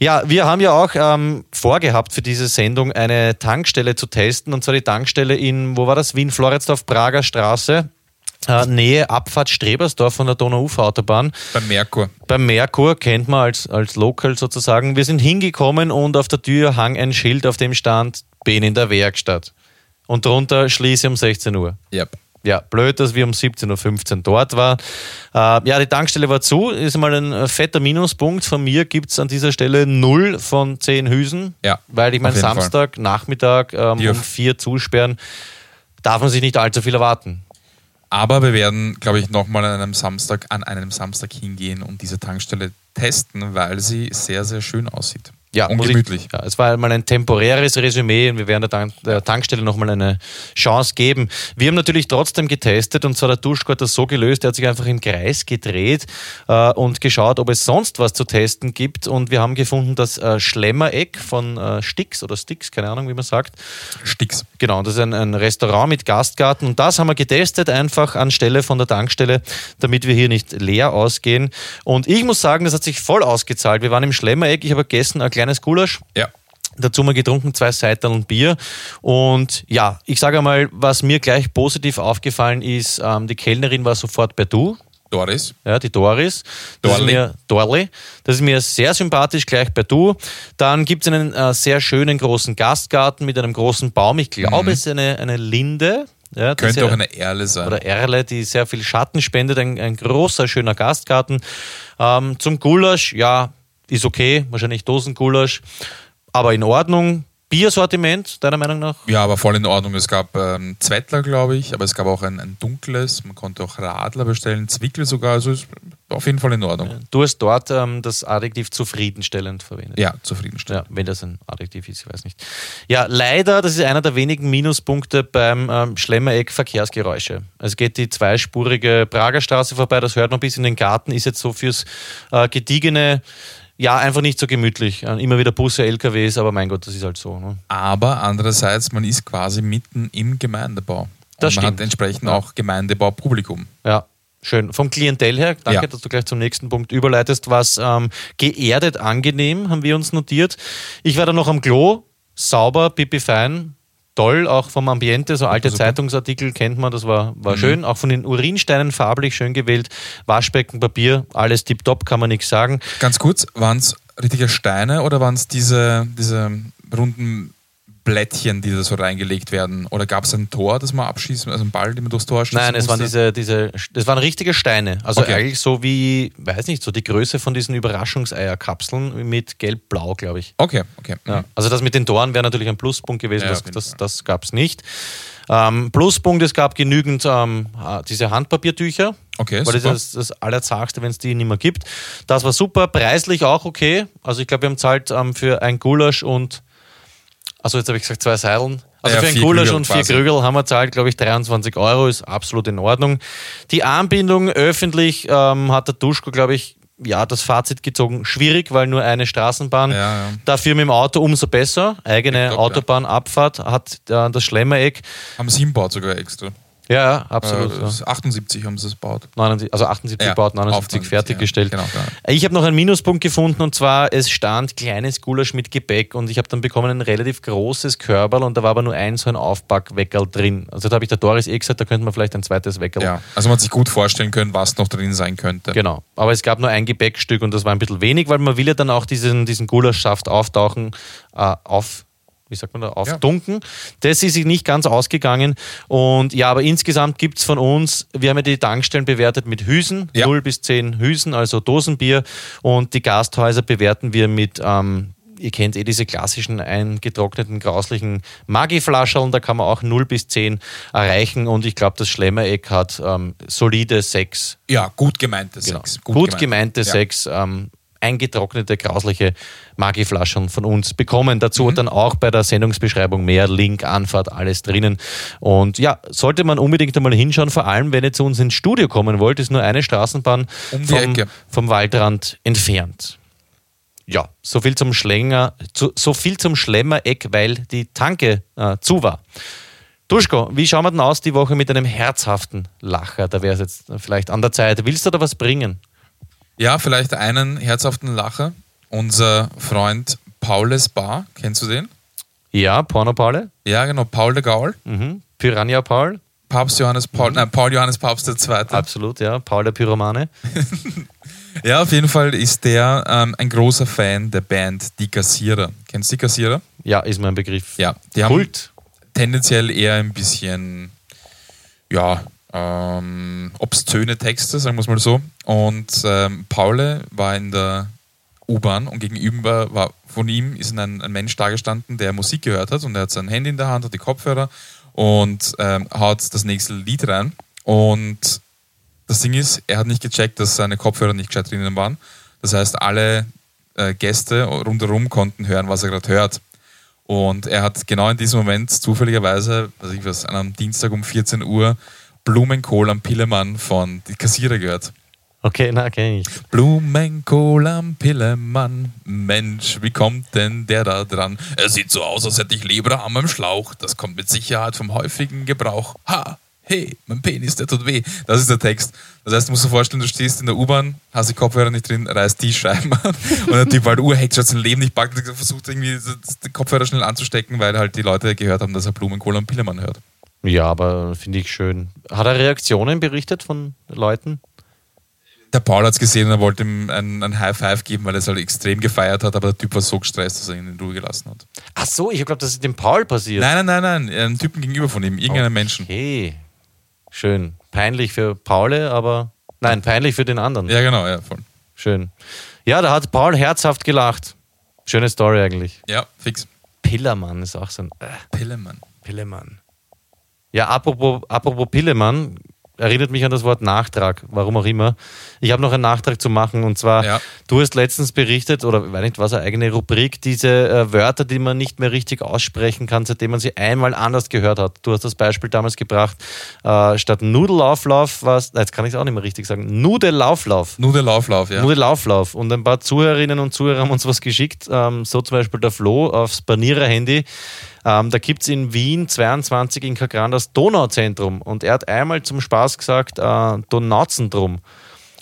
Ja, wir haben ja auch ähm, vorgehabt für diese Sendung eine Tankstelle zu testen und zwar die Tankstelle in, wo war das? Wien, Floridsdorf, Prager Straße. Äh, Nähe Abfahrt Strebersdorf von der Donau-Ufer-Autobahn. Beim Merkur. Beim Merkur kennt man als, als Local sozusagen. Wir sind hingekommen und auf der Tür hang ein Schild, auf dem stand, bin in der Werkstatt. Und drunter schließe um 16 Uhr. Yep. Ja, blöd, dass wir um 17.15 Uhr dort waren. Äh, ja, die Tankstelle war zu, ist mal ein fetter Minuspunkt. Von mir gibt es an dieser Stelle 0 von 10 Hüsen. Ja, Weil ich meine, Samstag, Nachmittag ähm, um Dürf. 4 zusperren, darf man sich nicht allzu viel erwarten. Aber wir werden, glaube ich, nochmal an einem Samstag, an einem Samstag hingehen und diese Tankstelle testen, weil sie sehr, sehr schön aussieht. Ja, und muss gemütlich. Ich, ja, es war mal ein temporäres Resümee und wir werden der, Tank, der Tankstelle nochmal eine Chance geben. Wir haben natürlich trotzdem getestet und zwar der Duschko hat das so gelöst, er hat sich einfach im Kreis gedreht äh, und geschaut, ob es sonst was zu testen gibt und wir haben gefunden, das äh, Schlemmereck von äh, Stix oder Stix, keine Ahnung, wie man sagt, Sticks. Genau, das ist ein, ein Restaurant mit Gastgarten und das haben wir getestet einfach anstelle von der Tankstelle, damit wir hier nicht leer ausgehen. Und ich muss sagen, das hat sich voll ausgezahlt. Wir waren im Schlemmereck, ich habe gegessen ein kleines Gulasch Ja. Dazu mal getrunken zwei Seitern und Bier. Und ja, ich sage einmal, was mir gleich positiv aufgefallen ist, ähm, die Kellnerin war sofort bei Du. Doris. Ja, die Doris. Das Dorli. ist mir, Dorli. Das ist mir sehr sympathisch, gleich bei Du. Dann gibt es einen äh, sehr schönen großen Gastgarten mit einem großen Baum. Ich glaube, es ist eine, eine Linde. Ja, Könnte sehr- auch eine Erle sein. oder Erle, die sehr viel Schatten spendet. Ein, ein großer, schöner Gastgarten. Ähm, zum Gulasch, ja, ist okay. Wahrscheinlich Dosengulasch. Aber in Ordnung. Biersortiment, deiner Meinung nach? Ja, aber voll in Ordnung. Es gab ähm, Zwettler, glaube ich, aber es gab auch ein, ein dunkles. Man konnte auch Radler bestellen, Zwickel sogar. Also ist auf jeden Fall in Ordnung. Du hast dort ähm, das Adjektiv zufriedenstellend verwendet. Ja, zufriedenstellend. Ja, wenn das ein Adjektiv ist, ich weiß nicht. Ja, leider, das ist einer der wenigen Minuspunkte beim ähm, Schlemmereck Verkehrsgeräusche. Es geht die zweispurige Prager Straße vorbei, das hört man bis in den Garten, ist jetzt so fürs äh, gediegene, ja, einfach nicht so gemütlich. Äh, immer wieder Busse, LKWs, aber mein Gott, das ist halt so. Ne? Aber andererseits, man ist quasi mitten im Gemeindebau. Das man stimmt. hat entsprechend Ja. auch Gemeindebaupublikum. Ja, schön. Vom Klientel her, danke, Ja. dass du gleich zum nächsten Punkt überleitest, was ähm, geerdet angenehm, haben wir uns notiert. Ich war da noch am Klo, sauber, pipi fein, toll, auch vom Ambiente, so alte super. Zeitungsartikel kennt man, das war, war schön. Auch von den Urinsteinen farblich schön gewählt, Waschbecken, Papier, alles tipptopp, kann man nichts sagen. Ganz kurz, waren es richtige Steine oder waren es diese, diese runden Blättchen, die da so reingelegt werden? Oder gab es ein Tor, das man abschießen, also ein Ball, den man durchs Tor schießen Nein, es waren diese, diese, das waren richtige Steine. Also Okay. eigentlich so wie, weiß nicht, so die Größe von diesen Überraschungseierkapseln mit gelb-blau, glaube ich. Okay, okay. Ja. Also das mit den Toren wäre natürlich ein Pluspunkt gewesen, Ja, das, das, das gab es nicht. Ähm, Pluspunkt, es gab genügend ähm, äh, diese Handpapiertücher. Okay, weil das super. ist das, das Allerzagste, wenn es die nicht mehr gibt. Das war super, preislich auch okay. Also ich glaube, wir haben zahlt ähm, für ein Gulasch und, also jetzt habe ich gesagt zwei Seideln. Also Ja, für ein vier Gulasch und vier. Krügel haben wir zahlt, glaube ich, 23 Euro, ist absolut in Ordnung. Die Anbindung öffentlich ähm, hat der Duschko, glaube ich, ja, das Fazit gezogen, schwierig, weil nur eine Straßenbahn. Ja, ja. Dafür mit dem Auto umso besser. Eigene ja. Autobahnabfahrt hat äh, das Schlemmereck. Haben sie hinbaut sogar extra. Ja, ja, absolut. Äh, ja. 78 haben sie es gebaut. 79, also 78 Ja, gebaut, 79 auf 79, fertiggestellt. ja, genau, genau. Ich habe noch einen Minuspunkt gefunden und zwar, es stand kleines Gulasch mit Gebäck und ich habe dann bekommen ein relativ großes Körperl und da war aber nur ein so ein Aufbackweckerl drin. Also da habe ich der Doris eh gesagt, da könnte man vielleicht ein zweites Weckerl. Ja, also man hat sich gut vorstellen können, was noch drin sein könnte. Genau. Aber es gab nur ein Gebäckstück und das war ein bisschen wenig, weil man will ja dann auch diesen, diesen Gulaschsaft auftauchen, äh, auf, wie sagt man da, aufdunken. Das ist sich nicht ganz ausgegangen. Und ja, aber insgesamt gibt es von uns, wir haben ja die Tankstellen bewertet mit Hüsen, Ja. 0 bis 10 Hüsen, also Dosenbier. Und die Gasthäuser bewerten wir mit ähm, Ihr kennt eh diese klassischen eingetrockneten, grauslichen Maggi-Flascheln, da kann man auch 0 bis 10 erreichen und ich glaube, das Schlemmereck hat ähm, solide 6 Ja, gut gemeinte Genau. Sex. Gut, gemeinte Ja. Sex, ähm, eingetrocknete, grausliche Magiflaschen von uns bekommen. Mhm. Dazu dann auch bei der Sendungsbeschreibung mehr, Link, Anfahrt, alles drinnen. Und ja, sollte man unbedingt einmal hinschauen, vor allem wenn ihr zu uns ins Studio kommen wollt, ist nur eine Straßenbahn Um vom, vom Waldrand entfernt. Ja, so viel zum Schlänger, zu, so viel zum Schlemmereck, weil die Tanke äh, zu war. Duschko, wie schauen wir denn aus die Woche mit einem herzhaften Lacher? Da wäre es jetzt vielleicht an der Zeit. Willst du da was bringen? Ja, vielleicht einen herzhaften Lacher. Unser Freund Paules Bar, kennst du den? Ja, Porno-Paule, Ja, genau, Paul de Gaulle. mhm. Piranha-Paul, Papst Johannes Paul, nein, Paul Johannes Papst II. absolut, ja, Paul der Pyromane. Ja, auf jeden Fall ist der ähm, ein großer Fan der Band Die Kassierer. Kennst du die Kassierer? Ja, ist mein Begriff. Ja, die haben Kult. tendenziell eher ein bisschen, ja, ähm, obszöne Texte, sagen wir es mal so. Und ähm, Paule war in der U-Bahn und gegenüber war von ihm ist ein, ein Mensch dagestanden, der Musik gehört hat und er hat sein Handy in der Hand, hat die Kopfhörer und ähm, haut das nächste Lied rein. Und das Ding ist, er hat nicht gecheckt, dass seine Kopfhörer nicht gescheit drinnen waren. Das heißt, alle äh, Gäste rundherum konnten hören, was er gerade hört. Und er hat genau in diesem Moment zufälligerweise, weiß ich was, an einem Dienstag um 14 Uhr Blumenkohl am Pillemann von Die Kassierer gehört. Okay, na, kenn ich. Blumenkohl am Pillemann, Mensch, wie kommt denn der da dran? Er sieht so aus, als hätte ich Leberarm am Schlauch. Das kommt mit Sicherheit vom häufigen Gebrauch. Ha! hey, mein Penis, der tut weh. Das ist der Text. Das heißt, du musst dir vorstellen, du stehst in der U-Bahn, hast die Kopfhörer nicht drin, reißt die Scheiben an und der Typ halt urheckt, schon sein Leben nicht packt, versucht irgendwie den Kopfhörer schnell anzustecken, weil halt die Leute gehört haben, dass er Blumenkohl und Pillemann hört. Ja, aber finde ich schön. Hat er Reaktionen berichtet von Leuten? Der Paul hat es gesehen und er wollte ihm ein, ein High Five geben, weil er es halt extrem gefeiert hat, aber der Typ war so gestresst, dass er ihn in Ruhe gelassen hat. Ach so, ich glaube, das ist dem Paul passiert. Nein, nein, nein, nein, einen Typen gegenüber von ihm, irgendeinen Menschen. Okay. Schön. Peinlich für Paul, aber. Nein, peinlich für den anderen. Ja, genau, ja, voll. Schön. Ja, da hat Paul herzhaft gelacht. Schöne Story eigentlich. Ja, fix. Pillermann ist auch so ein. Äh, Pillemann. Pillemann. Ja, apropos, apropos Pillemann, erinnert mich an das Wort Nachtrag, warum auch immer. Ich habe noch einen Nachtrag zu machen und zwar, Ja. du hast letztens berichtet, oder ich weiß nicht, was eine eigene Rubrik, diese äh, Wörter, die man nicht mehr richtig aussprechen kann, seitdem man sie einmal anders gehört hat. Du hast das Beispiel damals gebracht, äh, statt Nudelauflauf war es, jetzt kann ich es auch nicht mehr richtig sagen, Nudelauflauf. Nur der Lauflauf, ja. Nudelauflauf. Und ein paar Zuhörerinnen und Zuhörer haben uns was geschickt, ähm, so zum Beispiel der Flo aufs Banierer-Handy. Ähm, da gibt es in Wien 22 in Kagran das Donauzentrum und er hat einmal zum Spaß gesagt äh, Donauzentrum.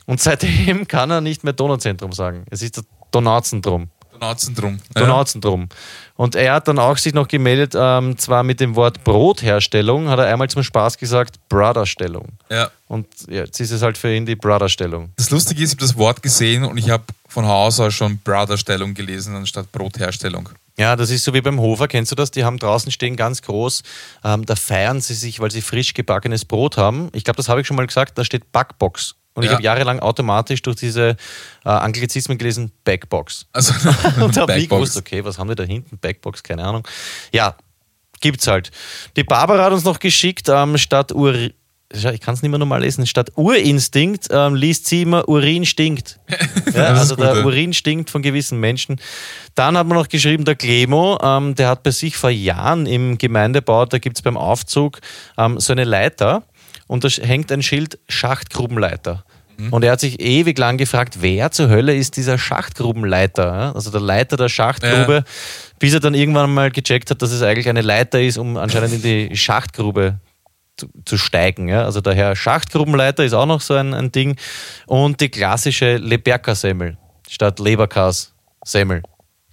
Und seitdem kann er nicht mehr Donauzentrum sagen. Es ist das Donauzentrum. Donauzentrum. Ja. Donauzentrum. Und er hat dann auch sich noch gemeldet, ähm, zwar mit dem Wort Brotherstellung, hat er einmal zum Spaß gesagt Brotherstellung. ja. Und jetzt ist es halt für ihn die Brotherstellung. Das Lustige ist, ich habe das Wort gesehen und ich habe von Haus aus schon Brotherstellung gelesen anstatt Brotherstellung. Ja, das ist so wie beim Hofer, kennst du das? Die haben draußen stehen ganz groß, ähm, da feiern sie sich, weil sie frisch gebackenes Brot haben. Ich glaube, das habe ich schon mal gesagt, da steht Backbox. Und ich Ja. habe jahrelang automatisch durch diese äh, Anglizismen gelesen, Backbox. Also Und da habe ich Backbox. gewusst, okay, was haben die da hinten? Backbox, keine Ahnung. Ja, gibt's halt. Die Barbara hat uns noch geschickt, ähm, statt Ur ich kann es nicht mehr normal lesen, statt Urinstinkt ähm, liest sie immer Urin stinkt. Ja, also gut, der ja. Urin stinkt von gewissen Menschen. Dann hat man noch geschrieben, der Clemo, ähm, der hat bei sich vor Jahren im Gemeindebau, da gibt es beim Aufzug ähm, so eine Leiter und da hängt ein Schild Schachtgrubenleiter. Mhm. Und er hat sich ewig lang gefragt, wer zur Hölle ist dieser Schachtgrubenleiter? ja? Also der Leiter der Schachtgrube, bis er dann irgendwann mal gecheckt hat, dass es eigentlich eine Leiter ist, um anscheinend in die Schachtgrube zu, zu steigen. Ja? Also der Herr Schachtgrubenleiter ist auch noch so ein, ein Ding. Und die klassische Leberka-Semmel statt Leberkas-Semmel.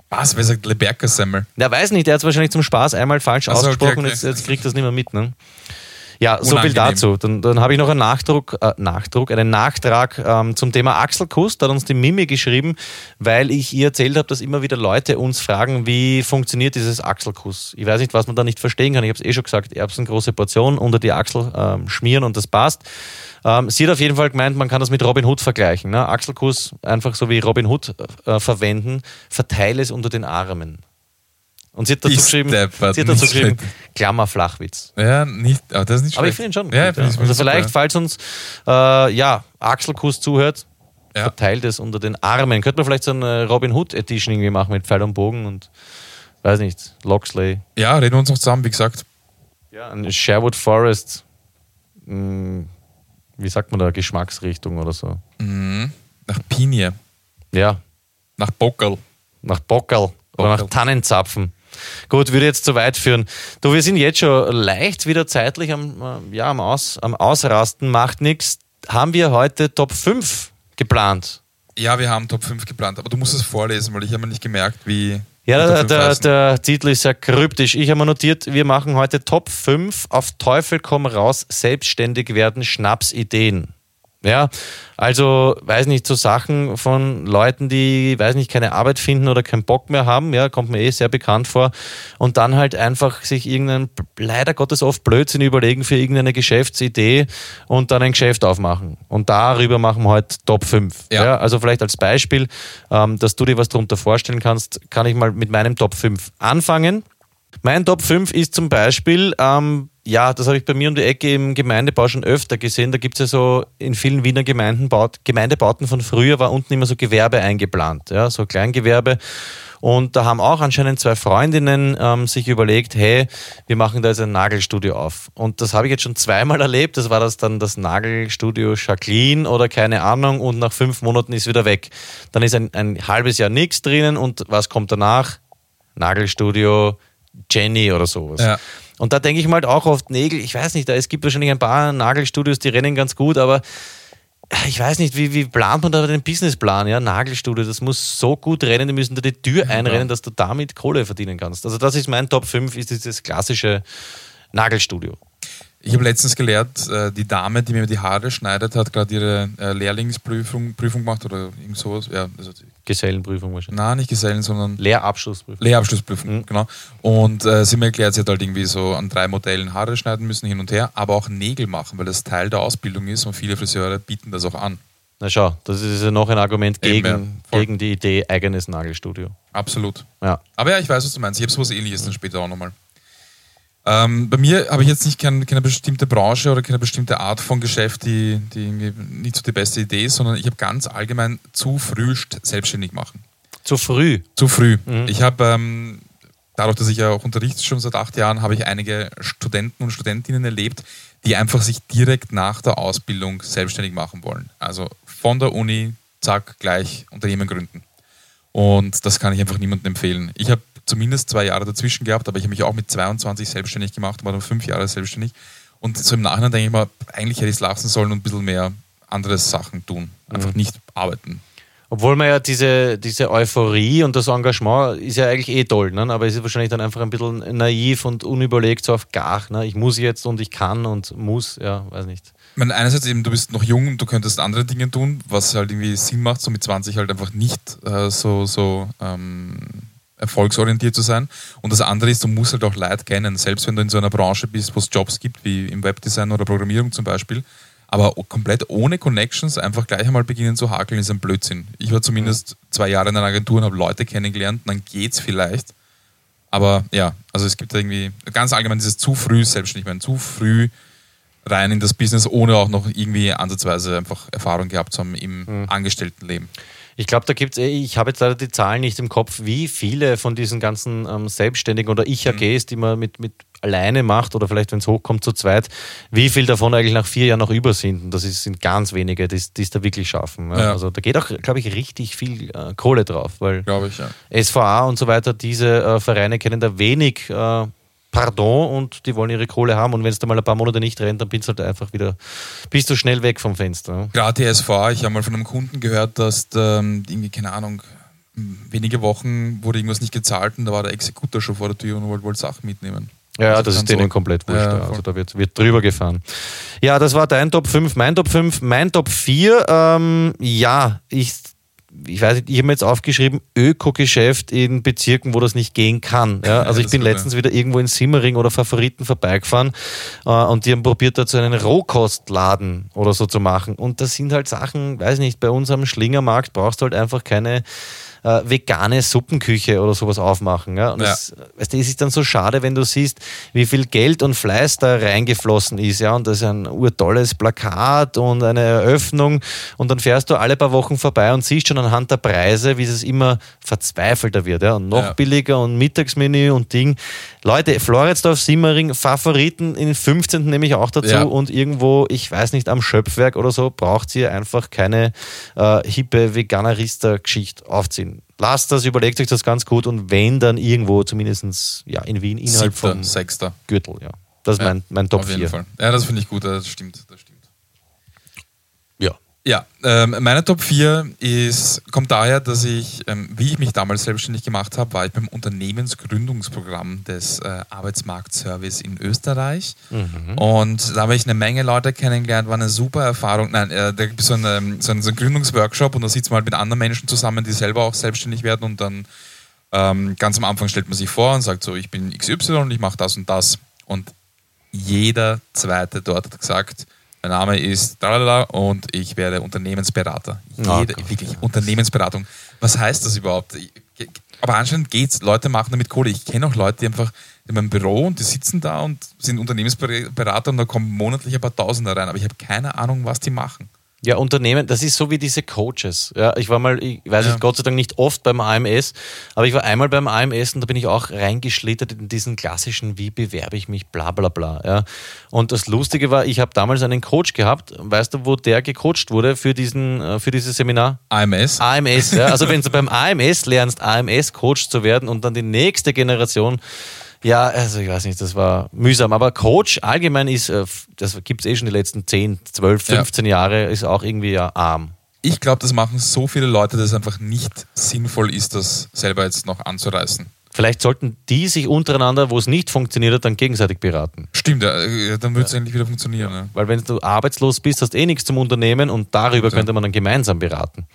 Was? Wer sagt Leberka Semmel? Ja, weiß nicht, der hat es wahrscheinlich zum Spaß einmal falsch Ach so, okay, ausgesprochen und okay. jetzt, jetzt kriegt das nicht mehr mit. Ne? Ja, so viel dazu. Dann, dann habe ich noch einen Nachdruck, äh, Nachdruck, einen Nachtrag ähm, zum Thema Achselkuss. Da hat uns die Mimi geschrieben, weil ich ihr erzählt habe, dass immer wieder Leute uns fragen, wie funktioniert dieses Achselkuss. Ich weiß nicht, was man da nicht verstehen kann. Ich habe es eh schon gesagt, Erbsen, große Portion, unter die Achsel ähm, schmieren und das passt. Ähm, sie hat auf jeden Fall gemeint, man kann das mit Robin Hood vergleichen. Ne? Achselkuss einfach so wie Robin Hood äh, verwenden, verteile es unter den Armen. Und sie hat dazu Ich geschrieben, steppert, sie hat dazu geschrieben. Klammer Flachwitz. Ja, nicht, aber das ist nicht Aber ich schlecht. finde ihn schon. Ja, gut, ja. ich- Also ich vielleicht, falls uns äh, ja, Achselkuss zuhört, Ja. verteilt es unter den Armen. Könnte man vielleicht so eine Robin Hood Edition irgendwie machen mit Pfeil und Bogen und weiß nicht, Loxley. ja. reden wir uns noch zusammen, wie gesagt. Ja, ein Sherwood Forest, mh, wie sagt man da, Geschmacksrichtung oder so. Mhm. Nach Pinie, Ja, nach Bockel. nach Bockerl oder nach. Tannenzapfen. Gut, würde jetzt zu weit führen. Du, wir sind jetzt schon leicht wieder zeitlich am, äh, ja, am, Aus, am Ausrasten, macht nichts. Haben wir heute Top 5 geplant? Ja, wir haben Top 5 geplant, aber du musst es vorlesen, weil ich habe mir nicht gemerkt, wie. Ja, der, 5 der, der Titel ist sehr kryptisch. Ich habe mir notiert, wir machen heute Top 5 auf Teufel komm raus, selbstständig werden, Schnapsideen. Ja, also, weiß nicht, so Sachen von Leuten, die, weiß nicht, keine Arbeit finden oder keinen Bock mehr haben, ja, kommt mir eh sehr bekannt vor. Und dann halt einfach sich irgendeinen, leider Gottes oft Blödsinn überlegen für irgendeine Geschäftsidee und dann ein Geschäft aufmachen. Und darüber machen wir heute Top 5. Ja. Ja, also vielleicht als Beispiel, ähm, dass du dir was darunter vorstellen kannst, kann ich mal mit meinem Top 5 anfangen. Mein Top 5 ist zum Beispiel, ähm, ja, das habe ich bei mir um die Ecke im Gemeindebau schon öfter gesehen. Da gibt es ja so in vielen Wiener Gemeinden, Gemeindebauten von früher war unten immer so Gewerbe eingeplant, ja, so Kleingewerbe. Und da haben auch anscheinend zwei Freundinnen ähm, sich überlegt, hey, wir machen da jetzt ein Nagelstudio auf. Und das habe ich jetzt schon zweimal erlebt. Das war das dann das Nagelstudio Jacqueline oder keine Ahnung. Und nach fünf Monaten ist wieder weg. Dann ist ein, ein halbes Jahr nichts drinnen. Und was kommt danach? Nagelstudio Jenny oder sowas. Ja. Und da denke ich mal halt auch oft Nägel, ich weiß nicht, es gibt wahrscheinlich ein paar Nagelstudios, die rennen ganz gut, aber ich weiß nicht, wie, wie plant man da den Businessplan? Ja, Nagelstudio, das muss so gut rennen, die müssen da die Tür einrennen, dass du damit Kohle verdienen kannst. Also das ist mein Top 5, ist dieses klassische Nagelstudio. Ich habe letztens gelernt, äh, die Dame, die mir die Haare schneidet, hat gerade ihre äh, Lehrlingsprüfung Prüfung gemacht oder irgend sowas. Ja, also Gesellenprüfung wahrscheinlich. Nein, nicht Gesellen, sondern Lehrabschlussprüfung. Lehrabschlussprüfung, mhm. genau. Und äh, sie mir erklärt, sie hat halt irgendwie so an drei Modellen Haare schneiden müssen, hin und her, aber auch Nägel machen, weil das Teil der Ausbildung ist und viele Friseure bieten das auch an. Na schau, das ist ja noch ein Argument gegen, Eben, ja, gegen die Idee eigenes Nagelstudio. Absolut. Ja. Aber ja, ich weiß, was du meinst. Ich habe sowas ähnliches dann später auch nochmal. Ähm, bei mir habe ich jetzt nicht kein, keine bestimmte Branche oder keine bestimmte Art von Geschäft, die, die nicht so die beste Idee ist, sondern ich habe ganz allgemein zu früh selbstständig machen. Zu früh? Zu früh. Mhm. Ich habe, ähm, dadurch, dass ich ja auch unterrichte schon seit acht Jahren, habe ich einige Studenten und Studentinnen erlebt, die einfach sich direkt nach der Ausbildung selbstständig machen wollen. Also von der Uni, zack, gleich Unternehmen gründen. Und das kann ich einfach niemandem empfehlen. Ich habe zumindest zwei Jahre dazwischen gehabt, aber ich habe mich auch mit 22 selbstständig gemacht, war dann fünf Jahre selbstständig. Und so im Nachhinein denke ich mal, eigentlich hätte ich es lassen sollen und ein bisschen mehr andere Sachen tun. Einfach mhm. nicht arbeiten. Obwohl man ja diese, diese Euphorie und das Engagement ist ja eigentlich eh toll, ne? aber es ist wahrscheinlich dann einfach ein bisschen naiv und unüberlegt, so auf gar. Ne? Ich muss jetzt und ich kann und muss, ja, weiß nicht. Ich meine, einerseits eben, du bist noch jung und du könntest andere Dinge tun, was halt irgendwie Sinn macht, so mit 20 halt einfach nicht äh, so, so ähm, erfolgsorientiert zu sein. Und das andere ist, du musst halt auch Leute kennen, selbst wenn du in so einer Branche bist, wo es Jobs gibt, wie im Webdesign oder Programmierung zum Beispiel. Aber komplett ohne Connections einfach gleich einmal beginnen zu hakeln, ist ein Blödsinn. Ich war zumindest zwei Jahre in einer Agentur und habe Leute kennengelernt, dann geht's vielleicht. Aber ja, also es gibt irgendwie ganz allgemein dieses zu früh selbstständig werden, zu früh rein in das Business, ohne auch noch irgendwie ansatzweise einfach Erfahrung gehabt zu haben im mhm. Angestelltenleben. Ich glaube, da gibt es, eh, ich habe jetzt leider die Zahlen nicht im Kopf, wie viele von diesen ganzen ähm, Selbstständigen oder Ich-AGs, mhm. die man mit, mit alleine macht oder vielleicht, wenn es hochkommt, zu zweit, wie viel davon eigentlich nach vier Jahren noch über sind. Und das ist, sind ganz wenige, die es da wirklich schaffen. Ja. Ja. Also da geht auch, glaube ich, richtig viel äh, Kohle drauf, weil ich, ja. SVA und so weiter, diese äh, Vereine kennen da wenig äh, Pardon und die wollen ihre Kohle haben. Und wenn es da mal ein paar Monate nicht rennt, dann bist du halt einfach wieder, bist du schnell weg vom Fenster. Gerade die SV, ich habe mal von einem Kunden gehört, dass ähm, irgendwie, keine Ahnung, wenige Wochen wurde irgendwas nicht gezahlt und da war der Exekutor schon vor der Tür und wollte wohl Sachen mitnehmen. Ja, also das ist denen so. komplett wurscht. Ja, also da wird, wird drüber gefahren. Ja, das war dein Top 5, mein Top 5, mein Top 4. Ähm, ja, ich ich weiß nicht, ich habe mir jetzt aufgeschrieben, Öko-Geschäft in Bezirken, wo das nicht gehen kann. Ja, also ich bin letztens wieder irgendwo in Simmering oder Favoriten vorbeigefahren äh, und die haben probiert, dazu einen Rohkostladen oder so zu machen. Und das sind halt Sachen, weiß nicht, bei uns am Schlingermarkt brauchst du halt einfach keine äh, vegane Suppenküche oder sowas aufmachen. Ja? Und ja. Das, weißt du, es ist dann so schade, wenn du siehst, wie viel Geld und Fleiß da reingeflossen ist. Ja? Und das ist ein urtolles Plakat und eine Eröffnung. Und dann fährst du alle paar Wochen vorbei und siehst schon anhand der Preise, wie es immer verzweifelter wird. Ja? Und noch ja. billiger und Mittagsmenü und Ding. Leute, Floridsdorf, Simmering, Favoriten in 15. nehme ich auch dazu. Ja. Und irgendwo, ich weiß nicht, am Schöpfwerk oder so, braucht ihr einfach keine äh, hippe Veganerista-Geschichte aufziehen lasst das, überlegt euch das ganz gut und wenn dann irgendwo zumindest ja, in Wien innerhalb Siebter, vom Sechster. Gürtel. Ja. Das ist ja, mein, mein Top 4. Ja, das finde ich gut, das stimmt, das stimmt. Ja, ähm, meine Top 4 ist, kommt daher, dass ich, ähm, wie ich mich damals selbstständig gemacht habe, war ich beim Unternehmensgründungsprogramm des äh, Arbeitsmarktservice in Österreich. Mhm. Und da habe ich eine Menge Leute kennengelernt, war eine super Erfahrung. Nein, äh, da gibt es so, eine, so, einen, so einen Gründungsworkshop und da sitzt man halt mit anderen Menschen zusammen, die selber auch selbstständig werden und dann ähm, ganz am Anfang stellt man sich vor und sagt so, ich bin XY und ich mache das und das. Und jeder Zweite dort hat gesagt, mein Name ist Dalala und ich werde Unternehmensberater. Ah, Jede, oh wirklich, Unternehmensberatung. Was heißt das überhaupt? Aber anscheinend geht's. Leute machen damit Kohle. Ich kenne auch Leute, die einfach in meinem Büro und die sitzen da und sind Unternehmensberater und da kommen monatlich ein paar Tausender rein. Aber ich habe keine Ahnung, was die machen. Ja, Unternehmen, das ist so wie diese Coaches. Ja, ich war mal, ich weiß ja. nicht, Gott sei Dank nicht oft beim AMS, aber ich war einmal beim AMS und da bin ich auch reingeschlittert in diesen klassischen, wie bewerbe ich mich, bla bla bla. Ja. Und das Lustige war, ich habe damals einen Coach gehabt, weißt du, wo der gecoacht wurde für, diesen, äh, für dieses Seminar? AMS. AMS, ja. Also wenn du beim AMS lernst, AMS-Coach zu werden und dann die nächste Generation Ja, also ich weiß nicht, das war mühsam. Aber Coach allgemein ist, äh, das gibt es eh schon die letzten 10, 12, Ja. 15 Jahre, ist auch irgendwie ja arm. Ich glaube, das machen so viele Leute, dass es einfach nicht sinnvoll ist, das selber jetzt noch anzureißen. Vielleicht sollten die sich untereinander, wo es nicht funktioniert hat, dann gegenseitig beraten. Stimmt, ja, äh, dann wird es endlich wieder funktionieren. Ja. Weil wenn du arbeitslos bist, hast eh nichts zum Unternehmen und darüber Ja. könnte man dann gemeinsam beraten.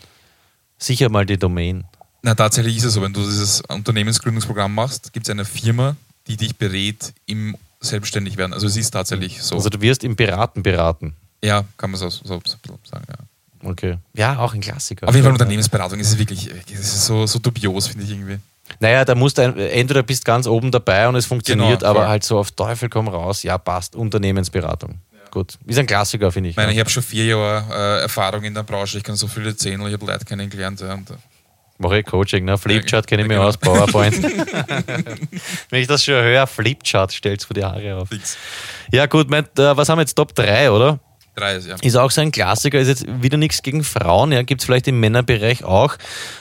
Sicher mal die Domain. Na, tatsächlich ist es so, wenn du dieses Unternehmensgründungsprogramm machst, gibt es eine Firma, die dich berät im Selbstständigwerden. Also es ist tatsächlich so. Also du wirst im Beraten beraten. ja, kann man so, so, so sagen, ja. Okay. Ja, auch ein Klassiker. Auf jeden Fall Unternehmensberatung ist es wirklich, ist so, so dubios, finde ich irgendwie. Naja, da musst du ein, entweder bist ganz oben dabei und es funktioniert, Genau, aber halt so auf Teufel komm raus, ja passt, Unternehmensberatung. Gut, ist ein Klassiker, finde ich. Ich meine, ja. ich habe schon vier Jahre äh, Erfahrung in der Branche, ich kann so viel erzählen, ich habe Leute kennengelernt. Ja, und, äh, Mache ich Coaching, ne? Flipchart kenne ich Ja, mir genau. aus, PowerPoint. Wenn ich das schon höre, Flipchart, stellst du die Haare auf. fix. Ja gut, mein, äh, was haben wir jetzt, Top 3, oder? Drei ist ja. Ist auch so ein Klassiker, ist jetzt wieder nichts gegen Frauen, ja, gibt es vielleicht im Männerbereich auch,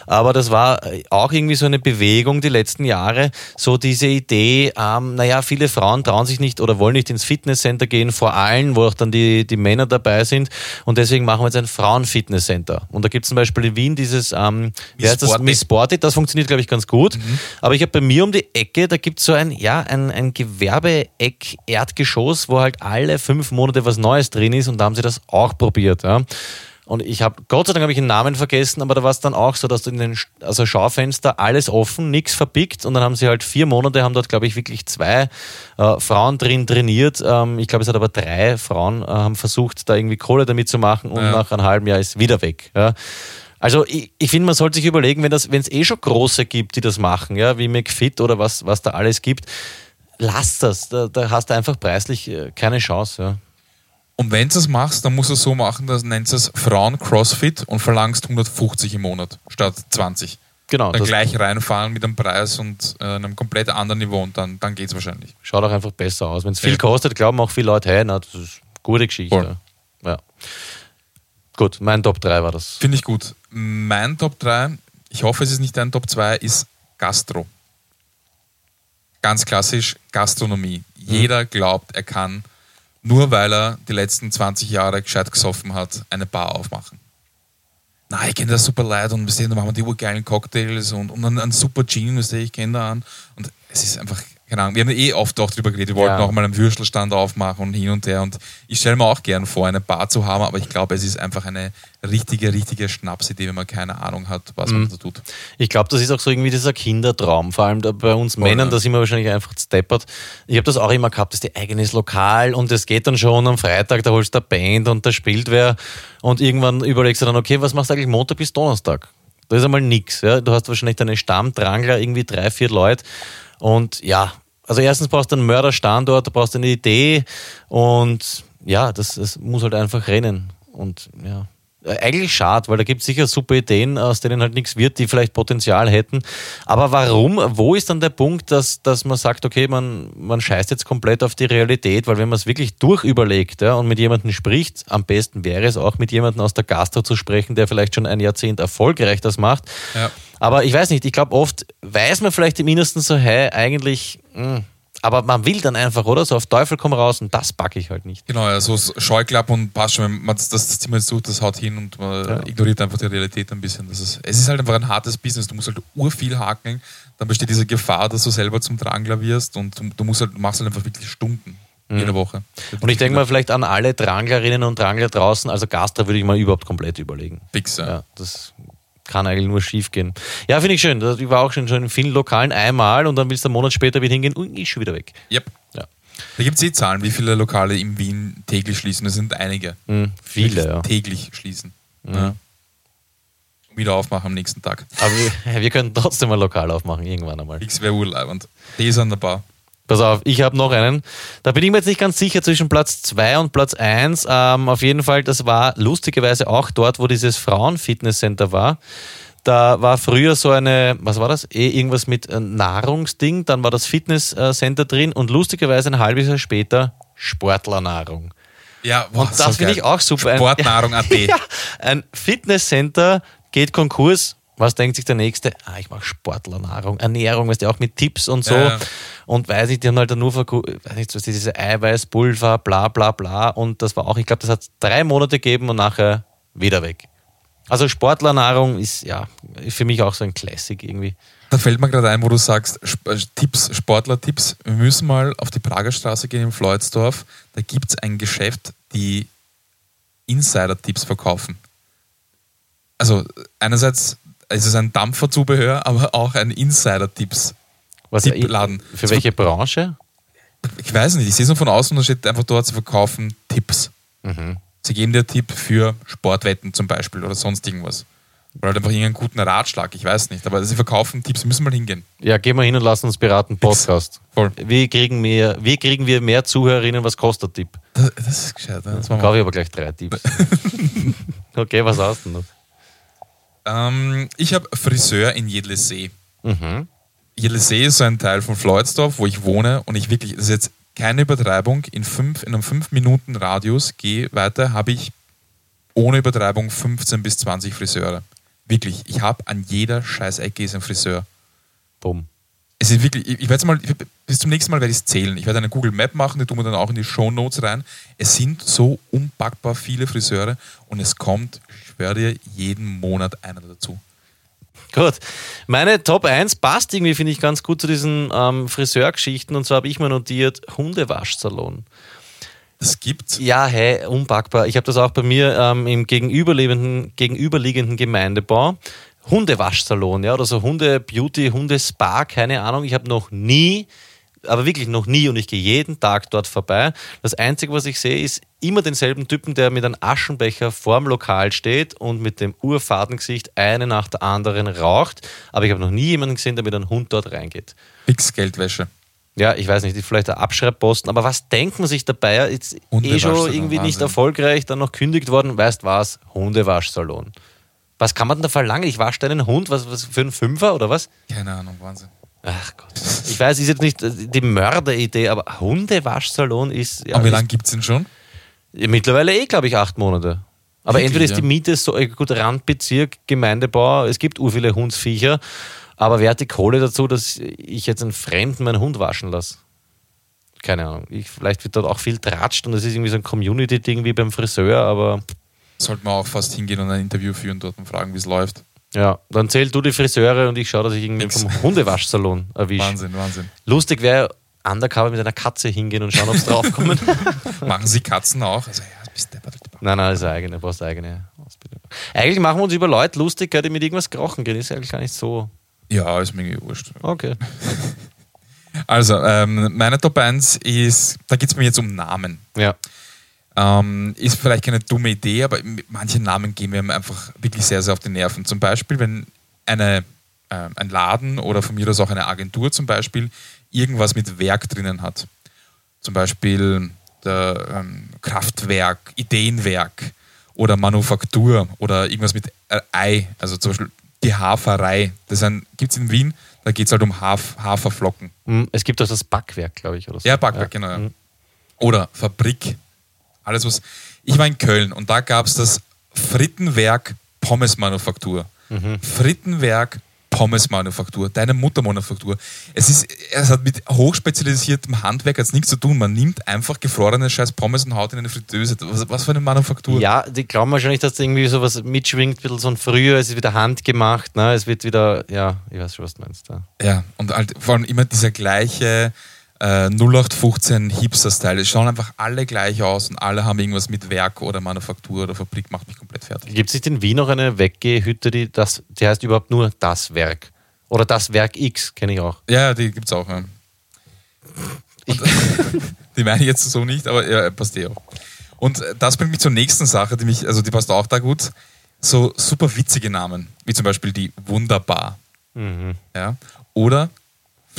aber das war äh, auch irgendwie so eine Bewegung die letzten Jahre, so diese Idee, ähm, naja, viele Frauen trauen sich nicht oder wollen nicht ins Fitnesscenter gehen, vor allem, wo auch dann die, die Männer dabei sind und deswegen machen wir jetzt ein Frauenfitnesscenter. Und da gibt es zum Beispiel in Wien dieses, ähm, Miss heißt das, Sporty. Miss Sporty, das funktioniert, glaube ich, ganz gut. Aber ich habe bei mir um die Ecke, da gibt es so ein, ja, ein, ein Gewerbeeck-Erdgeschoss, wo halt alle fünf Monate was Neues drin ist und da haben sie das auch probiert. Ja. Und ich habe, Gott sei Dank habe ich den Namen vergessen, aber da war es dann auch so, dass du in den also Schaufenster alles offen, nichts verpickt und dann haben sie halt vier Monate, haben dort glaube ich wirklich zwei äh, Frauen drin trainiert. Ähm, ich glaube, es hat aber drei Frauen äh, haben versucht, da irgendwie Kohle damit zu machen und Ja. nach einem halben Jahr ist wieder weg. Ja. Also ich, ich finde, man sollte sich überlegen, wenn es eh schon große gibt, die das machen, ja, wie McFit oder was, was da alles gibt, lass das. Da, da hast du einfach preislich äh, keine Chance. Ja. Und wenn du es machst, dann musst du es so machen, dass nennst es Frauen CrossFit und verlangst 150 im Monat statt 20. Genau, Dann gleich reinfahren mit einem Preis und äh, einem komplett anderen Niveau und dann, dann geht es wahrscheinlich. schaut auch einfach besser aus. Wenn es viel Ja. kostet, glauben auch viele Leute, hey, na, das ist eine gute Geschichte. Voll. Ja. Gut, mein Top 3 war das. Finde ich gut. Mein Top 3, ich hoffe, es ist nicht dein Top 2, ist Gastro. Ganz klassisch Gastronomie. Jeder glaubt, er kann, nur weil er die letzten 20 Jahre gescheit gesoffen hat, eine Bar aufmachen. Na, ich kenne das super leid und wir sehen, da machen wir die urgeilen Cocktails und, und einen, einen super Gin, ich kenne da an. Und es ist einfach, keine Ahnung, wir haben eh oft auch drüber geredet, wir wollten Ja. auch mal einen Würstelstand aufmachen und hin und her. Und ich stelle mir auch gern vor, eine Bar zu haben, aber ich glaube, es ist einfach eine richtige, richtige Schnapsidee, wenn man keine Ahnung hat, was Mhm. man da tut. Ich glaube, das ist auch so irgendwie dieser Kindertraum. Vor allem bei uns Voll, Männern, ja. da sind wir wahrscheinlich einfach steppert. Ich habe das auch immer gehabt, das ist dein eigenes Lokal und es geht dann schon am Freitag, da holst du eine Band und da spielt wer und irgendwann überlegst du dann, okay, was machst du eigentlich Montag bis Donnerstag? Da ist einmal nichts. Ja? Du hast wahrscheinlich deine Stammdrangler, irgendwie drei, vier Leute und ja, also erstens brauchst du einen Mörderstandort, du brauchst eine Idee und ja, das, das muss halt einfach rennen und ja. Äh, Eigentlich schade, weil da gibt es sicher super Ideen, aus denen halt nichts wird, die vielleicht Potenzial hätten. Aber warum? Wo ist dann der Punkt, dass, dass man sagt, okay, man, man scheißt jetzt komplett auf die Realität? Weil wenn man es wirklich durchüberlegt ja, und mit jemandem spricht, am besten wäre es auch mit jemandem aus der Gastro zu sprechen, der vielleicht schon ein Jahrzehnt erfolgreich das macht. Ja. Aber ich weiß nicht, ich glaube oft weiß man vielleicht im Innersten so, hey, eigentlich, mh, aber man will dann einfach, oder? So auf Teufel komm raus und das packe ich halt nicht. Genau, also Scheuklappen und passt schon, wenn man das, das Zimmer jetzt sucht, das haut hin und man Ja. ignoriert einfach die Realität ein bisschen. Das ist, es ist halt einfach ein hartes Business, du musst halt urviel hakeln, dann besteht diese Gefahr, dass du selber zum Drangler wirst und du, du musst halt, machst halt einfach wirklich Stunden jede Woche. Mhm. Und ich denke mal vielleicht an alle Dranglerinnen und Drangler draußen, also Gastra würde ich mal überhaupt komplett überlegen. Fix, ja. Ja, das kann eigentlich nur schief gehen. Ja, finde ich schön. Ich war auch schon, schon in vielen Lokalen einmal und dann willst du einen Monat später wieder hingehen und ist schon wieder weg. Yep. Ja. Da gibt es eh Zahlen, wie viele Lokale in Wien täglich schließen. Das sind einige. Mhm, viele, ja. Täglich schließen. Ja. Wieder aufmachen am nächsten Tag. Aber wir, wir können trotzdem ein Lokal aufmachen, irgendwann einmal. Fix wäre urleibend. Die ist an der Bar. Pass auf, ich habe noch einen. Da bin ich mir jetzt nicht ganz sicher zwischen Platz 2 und Platz 1. Ähm, auf jeden Fall, das war lustigerweise auch dort, wo dieses Frauenfitnesscenter war. Da war früher so eine, was war das? Eh irgendwas mit äh, Nahrungsding, dann war das Fitnesscenter drin und lustigerweise ein halbes Jahr später Sportlernahrung. Ja, boah, Und das finde ich auch super. Sportnahrung.at. ja, ein Fitnesscenter geht Konkurs Was denkt sich der Nächste? Ah, ich mache Sportlernahrung, Ernährung, weißt du, auch mit Tipps und so. Ja. Und weiß nicht, die haben halt dann nur weiß nicht, was diese Eiweißpulver, bla bla bla. Und das war auch, ich glaube, das hat drei Monate gegeben und nachher wieder weg. Also Sportlernahrung ist ja für mich auch so ein Classic irgendwie. Da fällt mir gerade ein, wo du sagst, äh, Tipps, Sportler-Tipps. Wir müssen mal auf die Prager Straße gehen in Floydsdorf. Da gibt es ein Geschäft, die Insider-Tipps verkaufen. Also einerseits ist es ein Dampferzubehör, aber auch ein Insider-Tipps. Was Tippladen. Für welche Branche? Ich weiß nicht, ich sehe es nur von außen und da steht einfach dort, sie verkaufen Tipps. Sie geben dir Tipp für Sportwetten zum Beispiel oder sonst irgendwas. Oder halt einfach irgendeinen guten Ratschlag, ich weiß nicht. Aber sie verkaufen Tipps, müssen mal hingehen. Ja, gehen wir hin und lassen uns beraten. Podcast. Voll. Wie kriegen, wir, wie kriegen wir mehr Zuhörerinnen? Was kostet Tipp? Das, das ist gescheit. ne? Das. Kaufe ich aber gleich drei Tipps. okay, was hast du noch? Ähm, ich habe Friseur in Jedlesee. Jedlesee ist so ein Teil von Floydsdorf, wo ich wohne und ich wirklich, das ist jetzt keine Übertreibung, in, fünf, in einem 5 Minuten Radius, gehe weiter, habe ich ohne Übertreibung 15 bis 20 Friseure. Wirklich, ich habe an jeder Scheißecke ist ein Friseur. Bumm. Es ist wirklich, ich, ich werde mal, ich, bis zum nächsten Mal werde ich es zählen. Ich werde eine Google Map machen, die tun wir dann auch in die Show Notes rein. Es sind so unpackbar viele Friseure und es kommt, ich schwöre dir, jeden Monat einer dazu. Gut. Meine Top 1 passt irgendwie, finde ich, ganz gut zu diesen ähm, Friseurgeschichten. Und zwar habe ich mir notiert: Hundewaschsalon. Es gibt Ja, hey, unpackbar. Ich habe das auch bei mir ähm, im gegenüberliegenden, gegenüberliegenden Gemeindebau. Hundewaschsalon, ja, oder so Hunde-Beauty, Hunde-Spa, keine Ahnung. Ich habe noch nie, aber wirklich noch nie und ich gehe jeden Tag dort vorbei. Das Einzige, was ich sehe, ist immer denselben Typen, der mit einem Aschenbecher vorm Lokal steht und mit dem Urfadengesicht eine nach der anderen raucht. Aber ich habe noch nie jemanden gesehen, der mit einem Hund dort reingeht. fix Geldwäsche. Ja, ich weiß nicht, vielleicht der Abschreibposten, aber was denkt man sich dabei? Jetzt eh schon irgendwie nicht Wahnsinn. erfolgreich, dann noch kündigt worden, weißt was? Hundewaschsalon. Was kann man denn da verlangen? Ich wasche deinen Hund, was, was für einen Fünfer oder was? Keine Ahnung, Wahnsinn. Ach Gott. Ich weiß, ist jetzt nicht äh, die Mörderidee, aber Hundewaschsalon ist. Ja, Aber wie lange gibt es den schon? Mittlerweile eh, glaube ich, acht Monate. Aber Wirklich, entweder ist die Miete so, äh, gut, Randbezirk, Gemeindebau, es gibt ur viele Hundsviecher, aber wer hat die Kohle dazu, dass ich jetzt einen Fremden meinen Hund waschen lasse? Keine Ahnung. Ich, vielleicht wird dort auch viel tratscht und es ist irgendwie so ein Community-Ding wie beim Friseur, aber Sollte man auch fast hingehen und ein Interview führen dort und fragen, wie es läuft. ja, dann zähl du die Friseure und ich schaue, dass ich irgendwie Nix. vom Hundewaschsalon erwische. Wahnsinn, Wahnsinn. Lustig wäre, undercover mit einer Katze hingehen und schauen, ob es draufkommen. Machen Sie Katzen auch? Also, ja, bist deppert. Nein, nein, das ist eigene, brauchst eine eigene Ausbildung. Eigentlich machen wir uns über Leute lustig, die mit irgendwas krochen gehen. Ist eigentlich gar nicht so. Ja, ist mir wurscht. Okay. Also, ähm, meine Top 1 ist, da geht es mir jetzt um Namen. Ja. Ähm, ist vielleicht keine dumme Idee, aber mit manchen Namen gehen mir einfach wirklich sehr, sehr auf die Nerven. Zum Beispiel, wenn eine, äh, ein Laden oder von mir aus auch eine Agentur zum Beispiel irgendwas mit Werk drinnen hat. Zum Beispiel der ähm, Kraftwerk, Ideenwerk oder Manufaktur oder irgendwas mit äh, Ei, also zum Beispiel die Haferei. Das gibt es in Wien, da geht es halt um Haf Haferflocken. Hm, Es gibt auch das Backwerk, glaube ich. Oder so. Ja, Backwerk, genau. Ja. Oder Fabrik. Alles was. Ich war in Köln und da gab es das Frittenwerk Pommesmanufaktur. Frittenwerk Pommesmanufaktur, deine Muttermanufaktur. Es, ist, es hat mit hochspezialisiertem Handwerk jetzt nichts zu tun. Man nimmt einfach gefrorene scheiß Pommes und haut in eine Fritteuse. Was, was für eine Manufaktur? Ja, die glauben wahrscheinlich, dass da irgendwie sowas mitschwingt, ein bisschen so ein früher, es ist wieder handgemacht, ne? es wird wieder, ja, ich weiß schon, was du meinst. Ja. Ja, und halt vor allem immer dieser gleiche äh, 0815 Hipster-Style. Es schauen einfach alle gleich aus und alle haben irgendwas mit Werk oder Manufaktur oder Fabrik, macht mich komplett fertig. Gibt es nicht in Wien noch eine Weggehhütte, die, das, die heißt überhaupt nur das Werk? Oder das Werk X, kenne ich auch. Ja, die gibt's auch. Ja. Die meine ich jetzt so nicht, aber ja, passt eh auch. Und das bringt mich zur nächsten Sache, die mich, also die passt auch da gut. So super witzige Namen, wie zum Beispiel die Wunderbar. Ja. Oder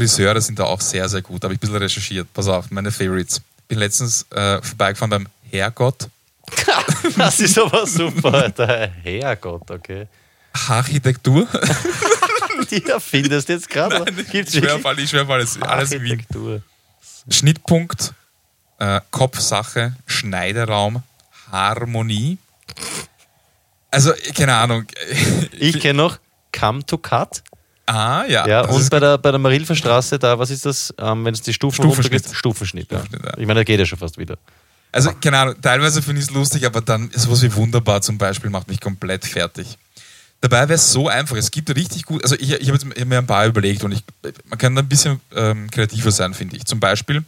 Friseure sind da auch sehr, sehr gut. Habe ich ein bisschen recherchiert. Pass auf, meine Favorites. Bin letztens äh, vorbeigefahren beim Herrgott. Das ist aber super, der Herrgott, okay. Architektur. Die erfindest jetzt gerade. Gibt's ich schwör ich schwör alles. Alles in Wien. Architektur. Schnittpunkt, äh, Kopfsache, Schneideraum, Harmonie. Also, keine Ahnung. Ich kenne noch Come to Cut. Ah, ja. Ja, das und bei der, bei der Marilfer Straße, da, was ist das, ähm, wenn es die Stufen Stufenschnitt. runtergeht? Stufenschnitt. Stufenschnitt, ja. Ich meine, da geht ja schon fast wieder. Also, keine Ahnung, teilweise finde ich es lustig, aber dann sowas wie wunderbar zum Beispiel macht mich komplett fertig. Dabei wäre es so einfach. Es gibt richtig gut, also ich, ich habe hab mir ein paar überlegt und ich, man kann da ein bisschen ähm, kreativer sein, finde ich. Zum Beispiel,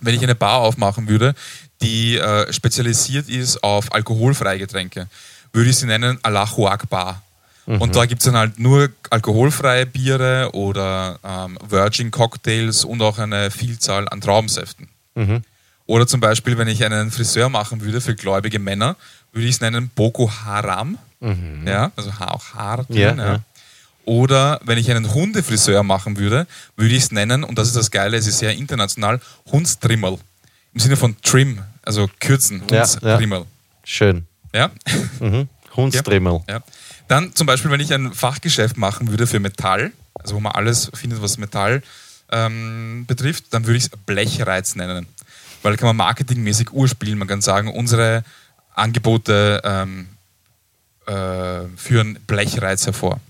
wenn ich eine Bar aufmachen würde, die äh, spezialisiert ist auf alkoholfreie Getränke, würde ich sie nennen Alahuac Bar. Und da gibt es dann halt nur alkoholfreie Biere oder ähm, Virgin Cocktails und auch eine Vielzahl an Traubensäften. Oder zum Beispiel, wenn ich einen Friseur machen würde für gläubige Männer, würde ich es nennen Boko Haram. Ja, also auch Haar. drin, Ja, ja. ja. Oder wenn ich einen Hundefriseur machen würde, würde ich es nennen, und das ist das Geile, es ist sehr international, Hundstrimmel. Im Sinne von Trim, also kürzen, Ja, Hundstrimmel. Schön. Ja? Hundstrimmel. Ja. Dann zum Beispiel, wenn ich ein Fachgeschäft machen würde für Metall, also wo man alles findet, was Metall ähm, betrifft, dann würde ich es Blechreiz nennen. Weil da kann man marketingmäßig urspielen. Man kann sagen, unsere Angebote ähm, äh, führen Blechreiz hervor.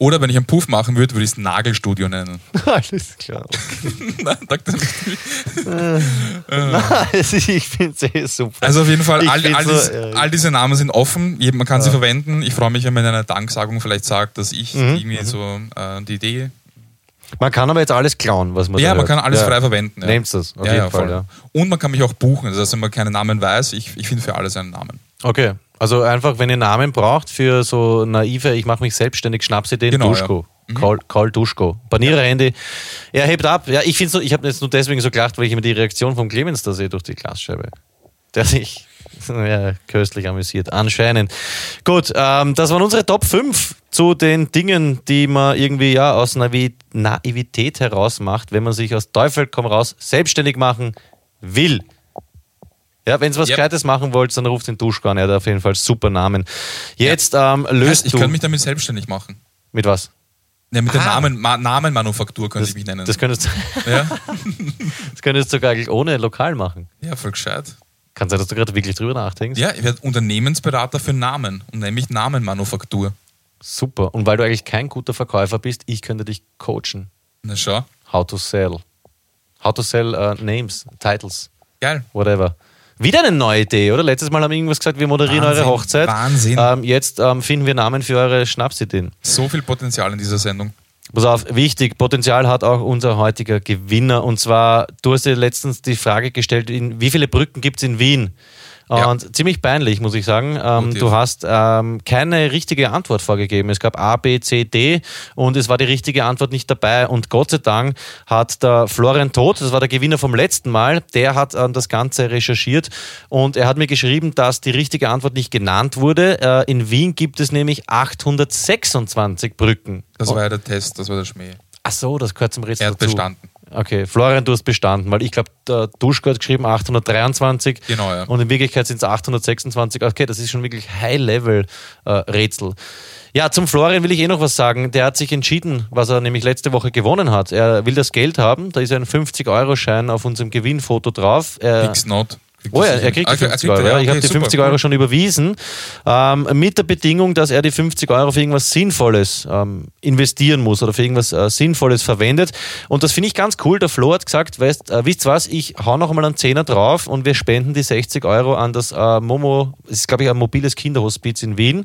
Oder wenn ich einen Puff machen würde, würde ich es Nagelstudio nennen. Alles klar. Nein, Dr. ich finde es eh super. Also auf jeden Fall, Ich all, all, so, dies, äh, all diese Namen sind offen, man kann sie verwenden. Ich freue mich, wenn man in einer Danksagung vielleicht sagt, dass ich Mhm, irgendwie so äh, die Idee. Man kann aber jetzt alles klauen, was man Ja, man hört. kann alles ja. frei verwenden. Ja. Nehmt das, auf ja, jeden ja, Fall, ja. Und man kann mich auch buchen. Das heißt, wenn man keinen Namen weiß, ich, ich finde für alles einen Namen. Okay, also einfach, wenn ihr Namen braucht für so naive, ich mache mich selbstständig, Schnapsideen, Genau, Duschko. Karl, Karl Duschko. Banierer-Handy. Er hebt ab. Ja, ich finde so, ich habe jetzt nur deswegen so gelacht, weil ich immer die Reaktion von Clemens da sehe durch die Glasscheibe. Der sich ja, köstlich amüsiert, anscheinend. Gut, ähm, das waren unsere Top 5 zu den Dingen, die man irgendwie ja aus Naivi Naivität heraus macht, wenn man sich aus Teufel komm raus selbstständig machen will. Ja, wenn ihr was Yep. Gescheites machen wollt, dann ruft den Duschko an. Er hat auf jeden Fall super Namen. Jetzt ähm, löst Heißt, ich du. könnte mich damit selbstständig machen. mit was? Ja, mit der Ah. Namen, Ma Namenmanufaktur könnte Das, ich mich nennen. das, könntest, ja? das könntest du sogar eigentlich ohne Lokal machen. ja, voll gescheit. Kann sein, dass du gerade wirklich drüber nachdenkst. Ja, ich werde Unternehmensberater für Namen und mich Namenmanufaktur. Super. Und weil du eigentlich kein guter Verkäufer bist, ich könnte dich coachen. Na schau. How to sell. How to sell uh, names, titles, Geil. whatever. Wieder eine neue Idee, oder? Letztes Mal haben wir irgendwas gesagt, wir moderieren Wahnsinn, eure Hochzeit. Wahnsinn. Ähm, jetzt ähm, finden wir Namen für eure Schnapsideen. So viel Potenzial in dieser Sendung. Pass auf, wichtig, Potenzial hat auch unser heutiger Gewinner. Und zwar, du hast dir letztens die Frage gestellt, in, wie viele Brücken gibt es in Wien? Ja. Und ziemlich peinlich, muss ich sagen. Ähm, du hast ähm, keine richtige Antwort vorgegeben. Es gab A, B, C, D und es war die richtige Antwort nicht dabei. Und Gott sei Dank hat der Florian Todt, das war der Gewinner vom letzten Mal, der hat ähm, das Ganze recherchiert und er hat mir geschrieben, dass die richtige Antwort nicht genannt wurde. Äh, in Wien gibt es nämlich 826 Brücken. Das war ja der Test, das war der Schmäh. Ach so, das gehört zum Rätsel Er hat dazu. bestanden. Okay, Florian, du hast bestanden, weil ich glaube, der Duschko hat geschrieben 823 Genau, ja. und in Wirklichkeit sind es 826. Okay, das ist schon wirklich High-Level-Rätsel. ja, zum Florian will ich eh noch was sagen. Der hat sich entschieden, was er nämlich letzte Woche gewonnen hat. Er will das Geld haben. Da ist ein 50-Euro-Schein auf unserem Gewinnfoto drauf. Er, not. Kriegt Oh ja, das er kriegt die sicher. 50 Ah, Euro. er, Ja, ich okay, habe die super, 50 cool. Euro schon überwiesen. Ähm, mit der Bedingung, dass er die 50 Euro für irgendwas Sinnvolles ähm, investieren muss oder für irgendwas äh, Sinnvolles verwendet. Und das finde ich ganz cool. Der Flo hat gesagt, weißt, äh, wisst was, ich hau noch mal einen Zehner drauf und wir spenden die 60 Euro an das äh, Momo, es ist glaube ich ein mobiles Kinderhospiz in Wien.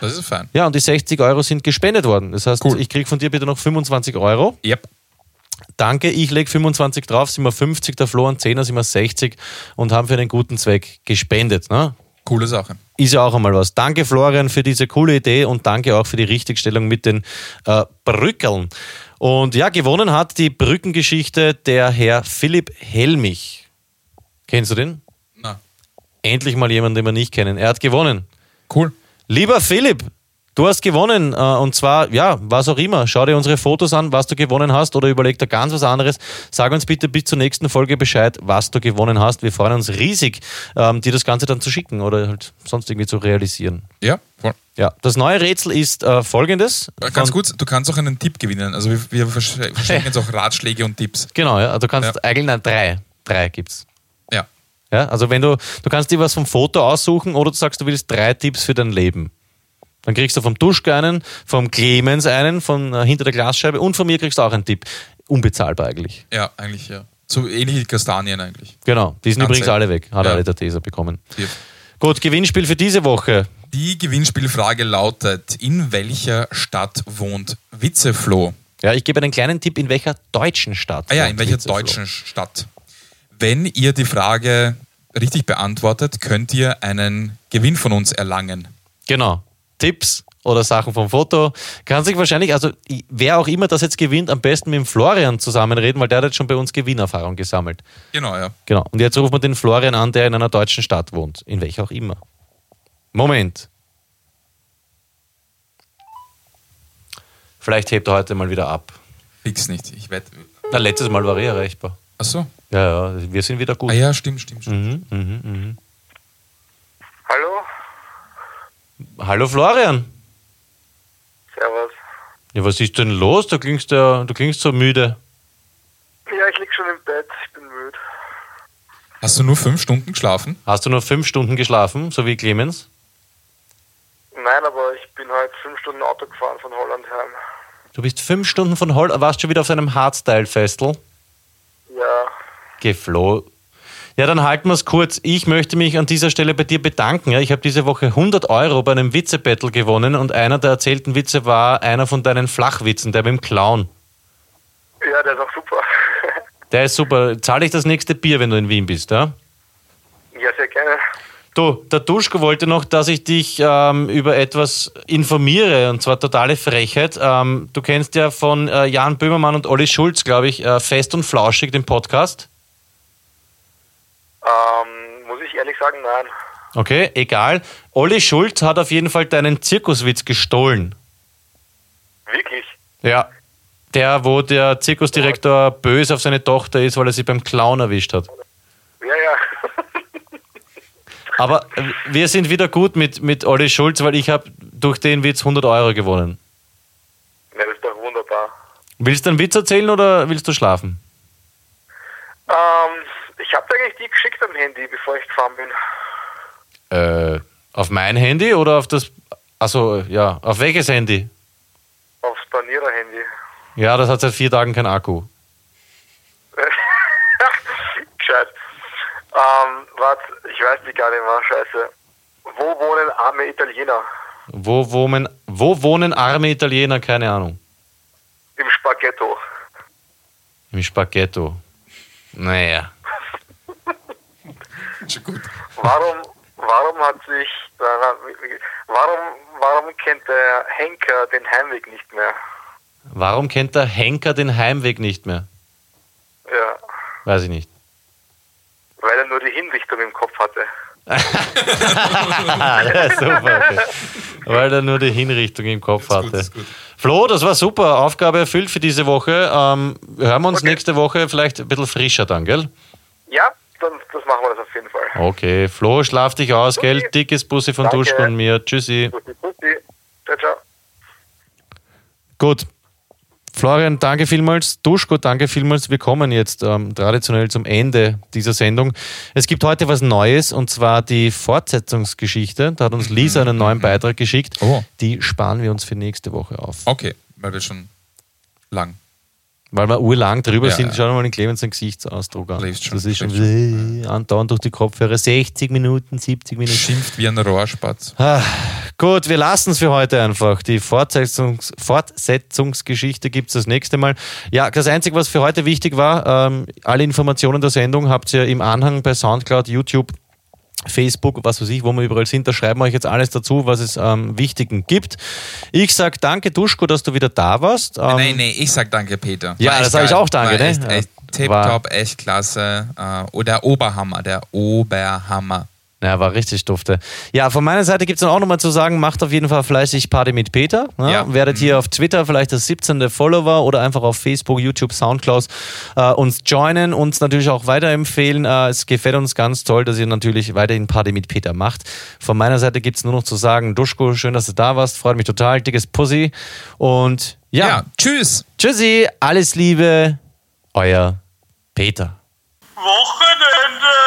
Das ist fein. Ja, und die 60 Euro sind gespendet worden. Das heißt, Cool. ich kriege von dir bitte noch 25 Euro. Yep. Danke, ich lege 25 drauf, sind wir 50, der Flo ein 10er, sind wir 60 und haben für einen guten Zweck gespendet. Ne? Coole Sache. Ist ja auch einmal was. Danke, Florian, für diese coole Idee und danke auch für die Richtigstellung mit den äh, Brückeln. Und ja, gewonnen hat die Brückengeschichte der Herr Philipp Helmich. Kennst du den? Na, Endlich mal jemanden, den wir nicht kennen. Er hat gewonnen. cool. Lieber Philipp, du hast gewonnen. äh, Und zwar, ja, was auch immer. Schau dir unsere Fotos an, was du gewonnen hast oder überleg dir ganz was anderes. Sag uns bitte bis zur nächsten Folge Bescheid, was du gewonnen hast. Wir freuen uns riesig, ähm, dir das Ganze dann zu schicken oder halt sonst irgendwie zu realisieren. Ja, voll. Ja, das neue Rätsel ist äh, folgendes. Äh, Ganz gut, du kannst auch einen Tipp gewinnen. Also wir, wir versch- verschenken jetzt auch Ratschläge und Tipps. Genau, ja. Du kannst Ja. eigentlich, nein, drei. Drei gibt's. Ja. Ja, also wenn du, du kannst dir was vom Foto aussuchen oder du sagst, du willst drei Tipps für dein Leben. Dann kriegst du vom Duschke einen, vom Clemens einen, von äh, hinter der Glasscheibe und von mir kriegst du auch einen Tipp. Unbezahlbar eigentlich. Ja, eigentlich ja. So ähnlich wie Kastanien eigentlich. Genau, die sind Ganz übrigens selten. alle weg. Hat Ja. alle der Teser bekommen. Die- Gut, Gewinnspiel für diese Woche. Die Gewinnspielfrage lautet: In welcher Stadt wohnt Witzeflo? Ja, ich gebe einen kleinen Tipp, in welcher deutschen Stadt? Ah ja, in welcher Witzeflo? deutschen Stadt? Wenn ihr die Frage richtig beantwortet, könnt ihr einen Gewinn von uns erlangen. Genau. Tipps oder Sachen vom Foto. Kann sich wahrscheinlich, also wer auch immer das jetzt gewinnt, am besten mit dem Florian zusammenreden, weil der hat jetzt schon bei uns Gewinnerfahrung gesammelt. Genau, ja. Genau. Und jetzt rufen wir den Florian an, der in einer deutschen Stadt wohnt. In welcher auch immer. Moment. Vielleicht hebt er heute mal wieder ab. Fix nicht. Ich wette. Na, letztes Mal war er erreichbar. Achso. Ja, ja, wir sind wieder gut. Ah ja, stimmt, stimmt, stimmt. Mhm, mhm, mhm. Hallo? Hallo Florian. Servus. Ja, was ist denn los? Du klingst, ja, du klingst so müde. Ja, ich lieg schon im Bett. Ich bin müde. Hast du nur fünf Stunden geschlafen? Hast du nur fünf Stunden geschlafen, so wie Clemens? Nein, aber ich bin heute fünf Stunden Auto gefahren von Holland heim. Du bist fünf Stunden von Hol warst schon wieder auf seinem Hardstyle-Festel. Ja, Gefloh. Ja, dann halten wir es kurz. Ich möchte mich an dieser Stelle bei dir bedanken. Ich habe diese Woche 100 Euro bei einem Witze-Battle gewonnen und einer der erzählten Witze war einer von deinen Flachwitzen, der mit dem Clown. ja, der ist auch super. Der ist super. Zahle ich das nächste Bier, wenn du in Wien bist, ja? ja, sehr gerne. Du, der Duschko wollte noch, dass ich dich ähm, über etwas informiere, und zwar totale Frechheit. Ähm, du kennst ja von äh, Jan Böhmermann und Olli Schulz, glaube ich, äh, Fest und Flauschig, den Podcast. Ähm, muss ich ehrlich sagen, nein. Okay, egal. Olli Schulz hat auf jeden Fall deinen Zirkuswitz gestohlen. Wirklich? Ja. Der, wo der Zirkusdirektor böse auf seine Tochter ist, weil er sie beim Clown erwischt hat. Ja, ja. Aber wir sind wieder gut mit, mit Olli Schulz, weil ich habe durch den Witz 100 Euro gewonnen. ja, das ist doch wunderbar. Willst du einen Witz erzählen oder willst du schlafen? Ähm, ich habe eigentlich die geschickt am Handy, bevor ich gefahren bin. Äh, auf mein Handy oder auf das. Also ja, auf welches Handy? Aufs Planierer-Handy. Ja, das hat seit vier Tagen kein Akku. Gescheit. Ähm, warte, ich weiß die gar nicht mehr, scheiße. Wo wohnen arme Italiener? Wo wohnen, wo wohnen arme Italiener? Keine Ahnung. Im Spaghetto. Im Spaghetto. Naja. Schon gut. Warum, warum hat sich, äh, warum, warum kennt der Henker den Heimweg nicht mehr? Warum kennt der Henker den Heimweg nicht mehr? Ja, Weiß ich nicht. weil er nur die Hinrichtung im Kopf hatte. Ah, ja, super. Okay. Weil er nur die Hinrichtung im Kopf Das ist gut, hatte. das ist gut. Flo, das war super. Aufgabe erfüllt für diese Woche. Ähm, hören wir uns Okay. nächste Woche vielleicht ein bisschen frischer dann, gell? Ja, dann, das machen wir das auf jeden Fall. Okay. Flo, schlaf dich aus, gell? Okay. Dickes Bussi von Danke. Duschko und mir. Tschüssi. Pussy, pussy. Ciao, ciao. Gut. Florian, danke vielmals. Duschko, danke vielmals. Wir kommen jetzt ähm, traditionell zum Ende dieser Sendung. Es gibt heute was Neues und zwar die Fortsetzungsgeschichte. Da hat uns Lisa einen neuen Beitrag geschickt. Oh. Die sparen wir uns für nächste Woche auf. Okay, weil wir schon lang. Weil wir urlang drüber Ja, sind, ja. schau dir mal den Clemens seinen Gesichtsausdruck an. Schon, das ist schon äh, andauernd durch die Kopfhörer. 60 Minuten, 70 Minuten. Schimpft wie ein Rohrspatz. Ah, gut, wir lassen es für heute einfach. Die Fortsetzungs Fortsetzungsgeschichte gibt es das nächste Mal. Ja, das Einzige, was für heute wichtig war, ähm, alle Informationen der Sendung habt ihr im Anhang bei Soundcloud, YouTube, Facebook, was weiß ich, wo wir überall sind. Da schreiben wir euch jetzt alles dazu, was es am Wichtigen gibt. Ich sag danke, Duschko, dass du wieder da warst. Ähm, Nein, nee, ich sag danke, Peter. Ja, das echt sag ich auch danke, War ne? Echt, echt tipptopp, echt klasse. Äh, oh, der Oberhammer, der Oberhammer. Ja, war richtig dufte. Ja, von meiner Seite gibt es dann auch nochmal zu sagen, macht auf jeden Fall fleißig Party mit Peter. Ne? Ja. Werdet hier auf Twitter vielleicht das 17. Follower oder einfach auf Facebook, YouTube, Soundcloud äh, uns joinen, uns natürlich auch weiterempfehlen. Äh, es gefällt uns ganz toll, dass ihr natürlich weiterhin Party mit Peter macht. Von meiner Seite gibt es nur noch zu sagen, Duschko, schön, dass du da warst. Freut mich total. Dickes Pussy. Und ja, Ja, tschüss. tschüssi, alles Liebe, euer Peter. Wochenende!